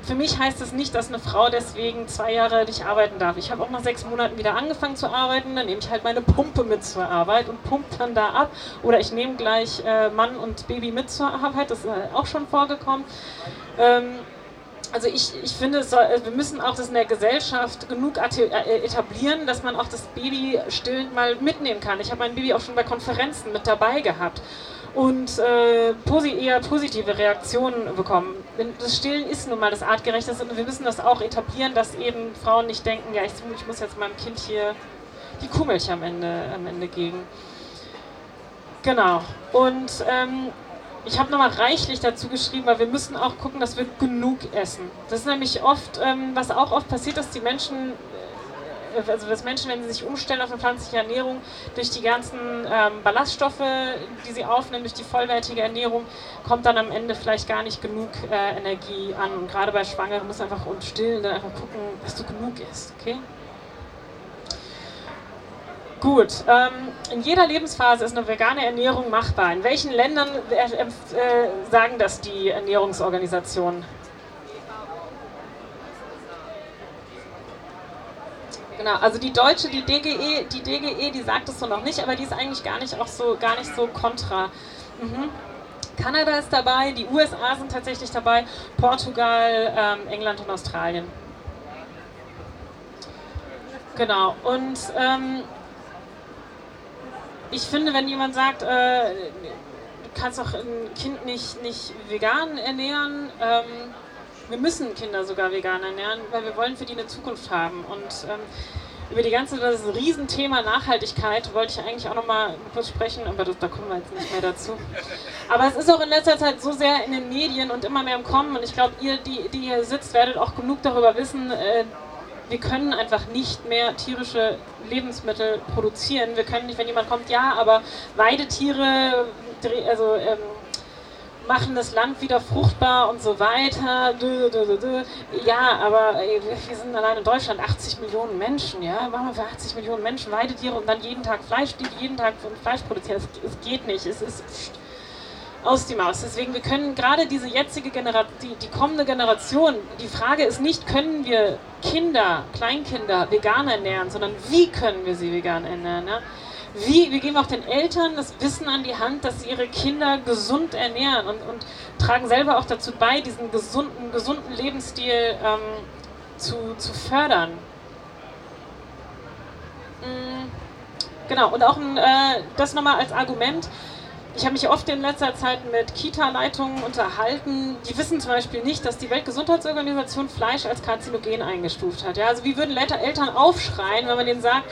für mich heißt es nicht, dass eine Frau deswegen zwei Jahre nicht arbeiten darf. Ich habe auch nach sechs Monaten wieder angefangen zu arbeiten, dann nehme ich halt meine Pumpe mit zur Arbeit und pumpe dann da ab. Oder ich nehme gleich äh, Mann und Baby mit zur Arbeit, das ist auch schon vorgekommen. Also ich, ich finde, soll, wir müssen auch das in der Gesellschaft genug äh, etablieren, dass man auch das Baby stillend mal mitnehmen kann. Ich habe mein Baby auch schon bei Konferenzen mit dabei gehabt und äh, posi eher positive Reaktionen bekommen. Das Stillen ist nun mal das Artgerechteste und wir müssen das auch etablieren, dass eben Frauen nicht denken, ja, ich, ich muss jetzt meinem Kind hier die Kuhmilch am Ende, am Ende geben. Genau. Und ähm, ich habe nochmal reichlich dazu geschrieben, weil wir müssen auch gucken, dass wir genug essen. Das ist nämlich oft, ähm, was auch oft passiert, dass die Menschen, äh, also dass Menschen, wenn sie sich umstellen auf eine pflanzliche Ernährung, durch die ganzen ähm, Ballaststoffe, die sie aufnehmen, durch die vollwertige Ernährung, kommt dann am Ende vielleicht gar nicht genug äh, Energie an. Und gerade bei Schwangeren muss einfach und stillen dann einfach gucken, dass du genug isst, okay? Gut, ähm, in jeder Lebensphase ist eine vegane Ernährung machbar. In welchen Ländern äh, äh, sagen das die Ernährungsorganisationen? Genau, also die deutsche, die DGE, die DGE, die sagt es so noch nicht, aber die ist eigentlich gar nicht auch so, gar nicht so kontra. Mhm. Kanada ist dabei, die USA sind tatsächlich dabei, Portugal, ähm, England und Australien. Genau, und ähm, ich finde, wenn jemand sagt, äh, du kannst doch ein Kind nicht, nicht vegan ernähren, ähm, wir müssen Kinder sogar vegan ernähren, weil wir wollen für die eine Zukunft haben. Und ähm, über die ganze, das Riesenthema Nachhaltigkeit wollte ich eigentlich auch nochmal kurz sprechen, aber das, da kommen wir jetzt nicht mehr dazu. Aber es ist auch in letzter Zeit so sehr in den Medien und immer mehr im Kommen und ich glaube, ihr, die, die hier sitzt, werdet auch genug darüber wissen, äh, wir können einfach nicht mehr tierische Lebensmittel produzieren. Wir können nicht, wenn jemand kommt, ja, aber Weidetiere, also ähm, machen das Land wieder fruchtbar und so weiter. Ja, aber ey, wir sind allein in Deutschland 80 Millionen Menschen, ja. Machen wir für 80 Millionen Menschen Weidetiere und dann jeden Tag Fleisch, die jeden Tag Fleisch produzieren. Es, es geht nicht. Es ist aus die Maus. Deswegen, wir können gerade diese jetzige Generation, die, die kommende Generation, die Frage ist nicht, können wir Kinder, Kleinkinder vegan ernähren, sondern wie können wir sie vegan ernähren. Ne? Wie, wir geben auch den Eltern das Wissen an die Hand, dass sie ihre Kinder gesund ernähren und, und tragen selber auch dazu bei, diesen gesunden, gesunden Lebensstil ähm, zu, zu fördern. Mhm. Genau, und auch ein, äh, das nochmal als Argument, ich habe mich oft in letzter Zeit mit Kita-Leitungen unterhalten. Die wissen zum Beispiel nicht, dass die Weltgesundheitsorganisation Fleisch als Karzinogen eingestuft hat. Ja? Also wie würden Eltern aufschreien, wenn man denen sagt,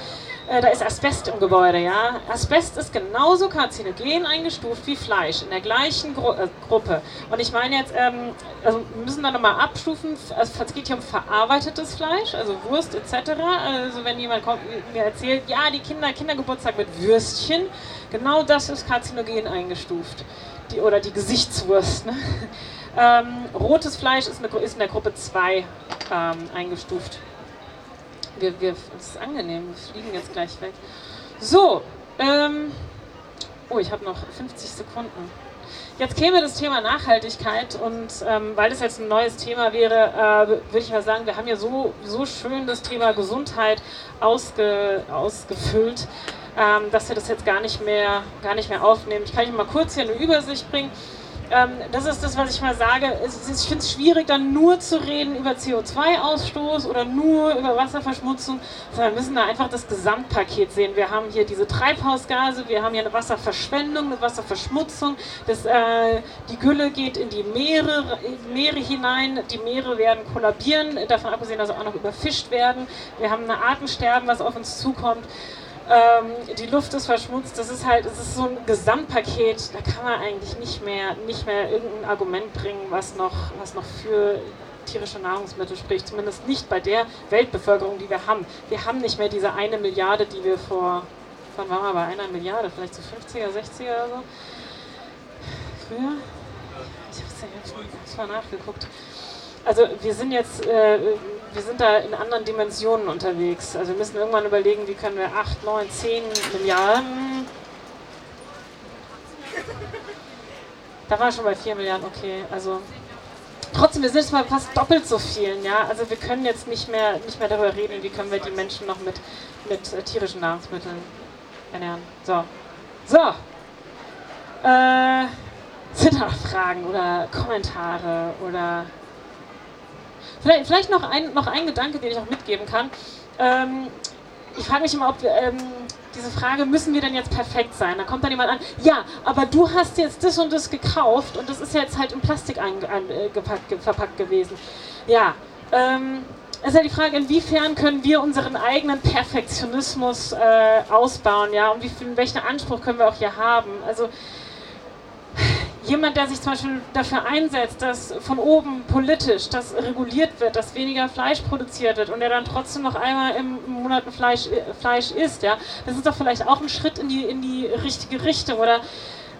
äh, da ist Asbest im Gebäude, ja. Asbest ist genauso karzinogen eingestuft wie Fleisch in der gleichen Gru äh, Gruppe. Und ich meine jetzt, ähm, also wir müssen da nochmal abstufen, also es geht hier um verarbeitetes Fleisch, also Wurst etc. Also wenn jemand kommt, mir erzählt, ja, die Kinder, Kindergeburtstag mit Würstchen, genau das ist karzinogen eingestuft. Die, oder die Gesichtswurst. Ne? Ähm, rotes Fleisch ist, eine, ist in der Gruppe 2 ähm, eingestuft wir, wir, das ist angenehm, wir fliegen jetzt gleich weg. So, ähm, oh, ich habe noch 50 Sekunden. Jetzt käme das Thema Nachhaltigkeit und ähm, weil das jetzt ein neues Thema wäre, äh, würde ich mal sagen, wir haben ja so, so schön das Thema Gesundheit ausge, ausgefüllt, ähm, dass wir das jetzt gar nicht mehr, gar nicht mehr aufnehmen. Ich kann euch mal kurz hier eine Übersicht bringen ähm, das ist das, was ich mal sage. Es, ich finde es schwierig, dann nur zu reden über CO2-Ausstoß oder nur über Wasserverschmutzung, sondern wir müssen da einfach das Gesamtpaket sehen. Wir haben hier diese Treibhausgase, wir haben hier eine Wasserverschwendung, eine Wasserverschmutzung. Das, äh, die Gülle geht in die Meere, Meere hinein, die Meere werden kollabieren, davon abgesehen, dass sie auch noch überfischt werden. Wir haben ein Artensterben, was auf uns zukommt ähm, die Luft ist verschmutzt, das ist halt, es ist so ein Gesamtpaket, da kann man eigentlich nicht mehr, nicht mehr irgendein Argument bringen, was noch, was noch für tierische Nahrungsmittel spricht, zumindest nicht bei der Weltbevölkerung, die wir haben. Wir haben nicht mehr diese eine Milliarde, die wir vor, wann waren wir bei einer Milliarde, vielleicht so 50er, 60er oder so? Früher? Ich habe es ja mal nachgeguckt. Also wir sind jetzt, äh, wir sind da in anderen Dimensionen unterwegs. Also wir müssen irgendwann überlegen, wie können wir 8, 9, 10 Milliarden. Da war schon bei 4 Milliarden, okay. Also trotzdem, wir sind jetzt mal fast doppelt so vielen, ja. Also wir können jetzt nicht mehr, nicht mehr darüber reden, wie können wir die Menschen noch mit, mit äh, tierischen Nahrungsmitteln ernähren. So. So. Äh, sind da Fragen oder Kommentare oder Vielleicht, vielleicht noch, ein, noch ein Gedanke, den ich auch mitgeben kann. Ähm, ich frage mich immer, ob ähm, diese Frage, müssen wir denn jetzt perfekt sein? Da kommt dann jemand an, ja, aber du hast jetzt das und das gekauft und das ist jetzt halt in Plastik eingepackt, äh, verpackt gewesen. Ja, ähm, es ist ja die Frage, inwiefern können wir unseren eigenen Perfektionismus äh, ausbauen, ja, und wie, welchen Anspruch können wir auch hier haben? Also jemand, der sich zum Beispiel dafür einsetzt, dass von oben politisch das reguliert wird, dass weniger Fleisch produziert wird und der dann trotzdem noch einmal im Monat Fleisch, äh, Fleisch isst, ja, das ist doch vielleicht auch ein Schritt in die, in die richtige Richtung. Oder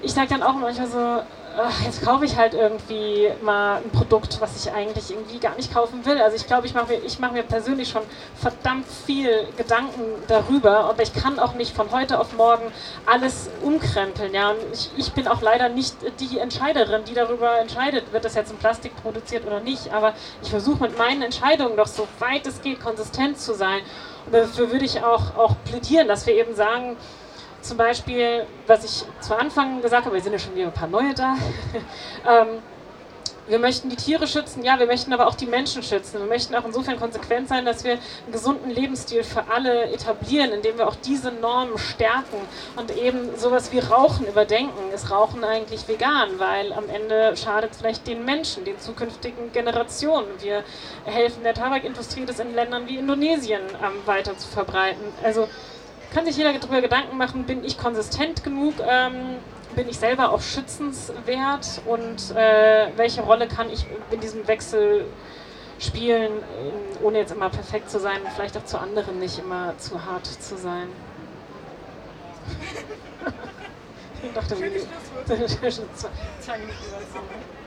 ich sage dann auch manchmal so, ach, jetzt kaufe ich halt irgendwie mal ein Produkt, was ich eigentlich irgendwie gar nicht kaufen will. Also ich glaube, ich mache mir, mach mir persönlich schon verdammt viel Gedanken darüber, aber ich kann auch nicht von heute auf morgen alles umkrempeln. Ja? Und ich, ich bin auch leider nicht die Entscheiderin, die darüber entscheidet, wird das jetzt in Plastik produziert oder nicht. Aber ich versuche mit meinen Entscheidungen doch so weit es geht konsistent zu sein. Und dafür würde ich auch, auch plädieren, dass wir eben sagen, zum Beispiel, was ich zu Anfang gesagt habe, wir sind ja schon wieder ein paar neue da. ähm, wir möchten die Tiere schützen, ja, wir möchten aber auch die Menschen schützen. Wir möchten auch insofern konsequent sein, dass wir einen gesunden Lebensstil für alle etablieren, indem wir auch diese Normen stärken und eben sowas wie Rauchen überdenken. Ist Rauchen eigentlich vegan? Weil am Ende schadet es vielleicht den Menschen, den zukünftigen Generationen. Wir helfen der Tabakindustrie, das in Ländern wie Indonesien ähm, weiter zu verbreiten. Also kann sich jeder darüber Gedanken machen, bin ich konsistent genug, ähm, bin ich selber auch schützenswert und äh, welche Rolle kann ich in diesem Wechsel spielen, äh, ohne jetzt immer perfekt zu sein und vielleicht auch zu anderen nicht immer zu hart zu sein. ich. Dachte, zwei Minuten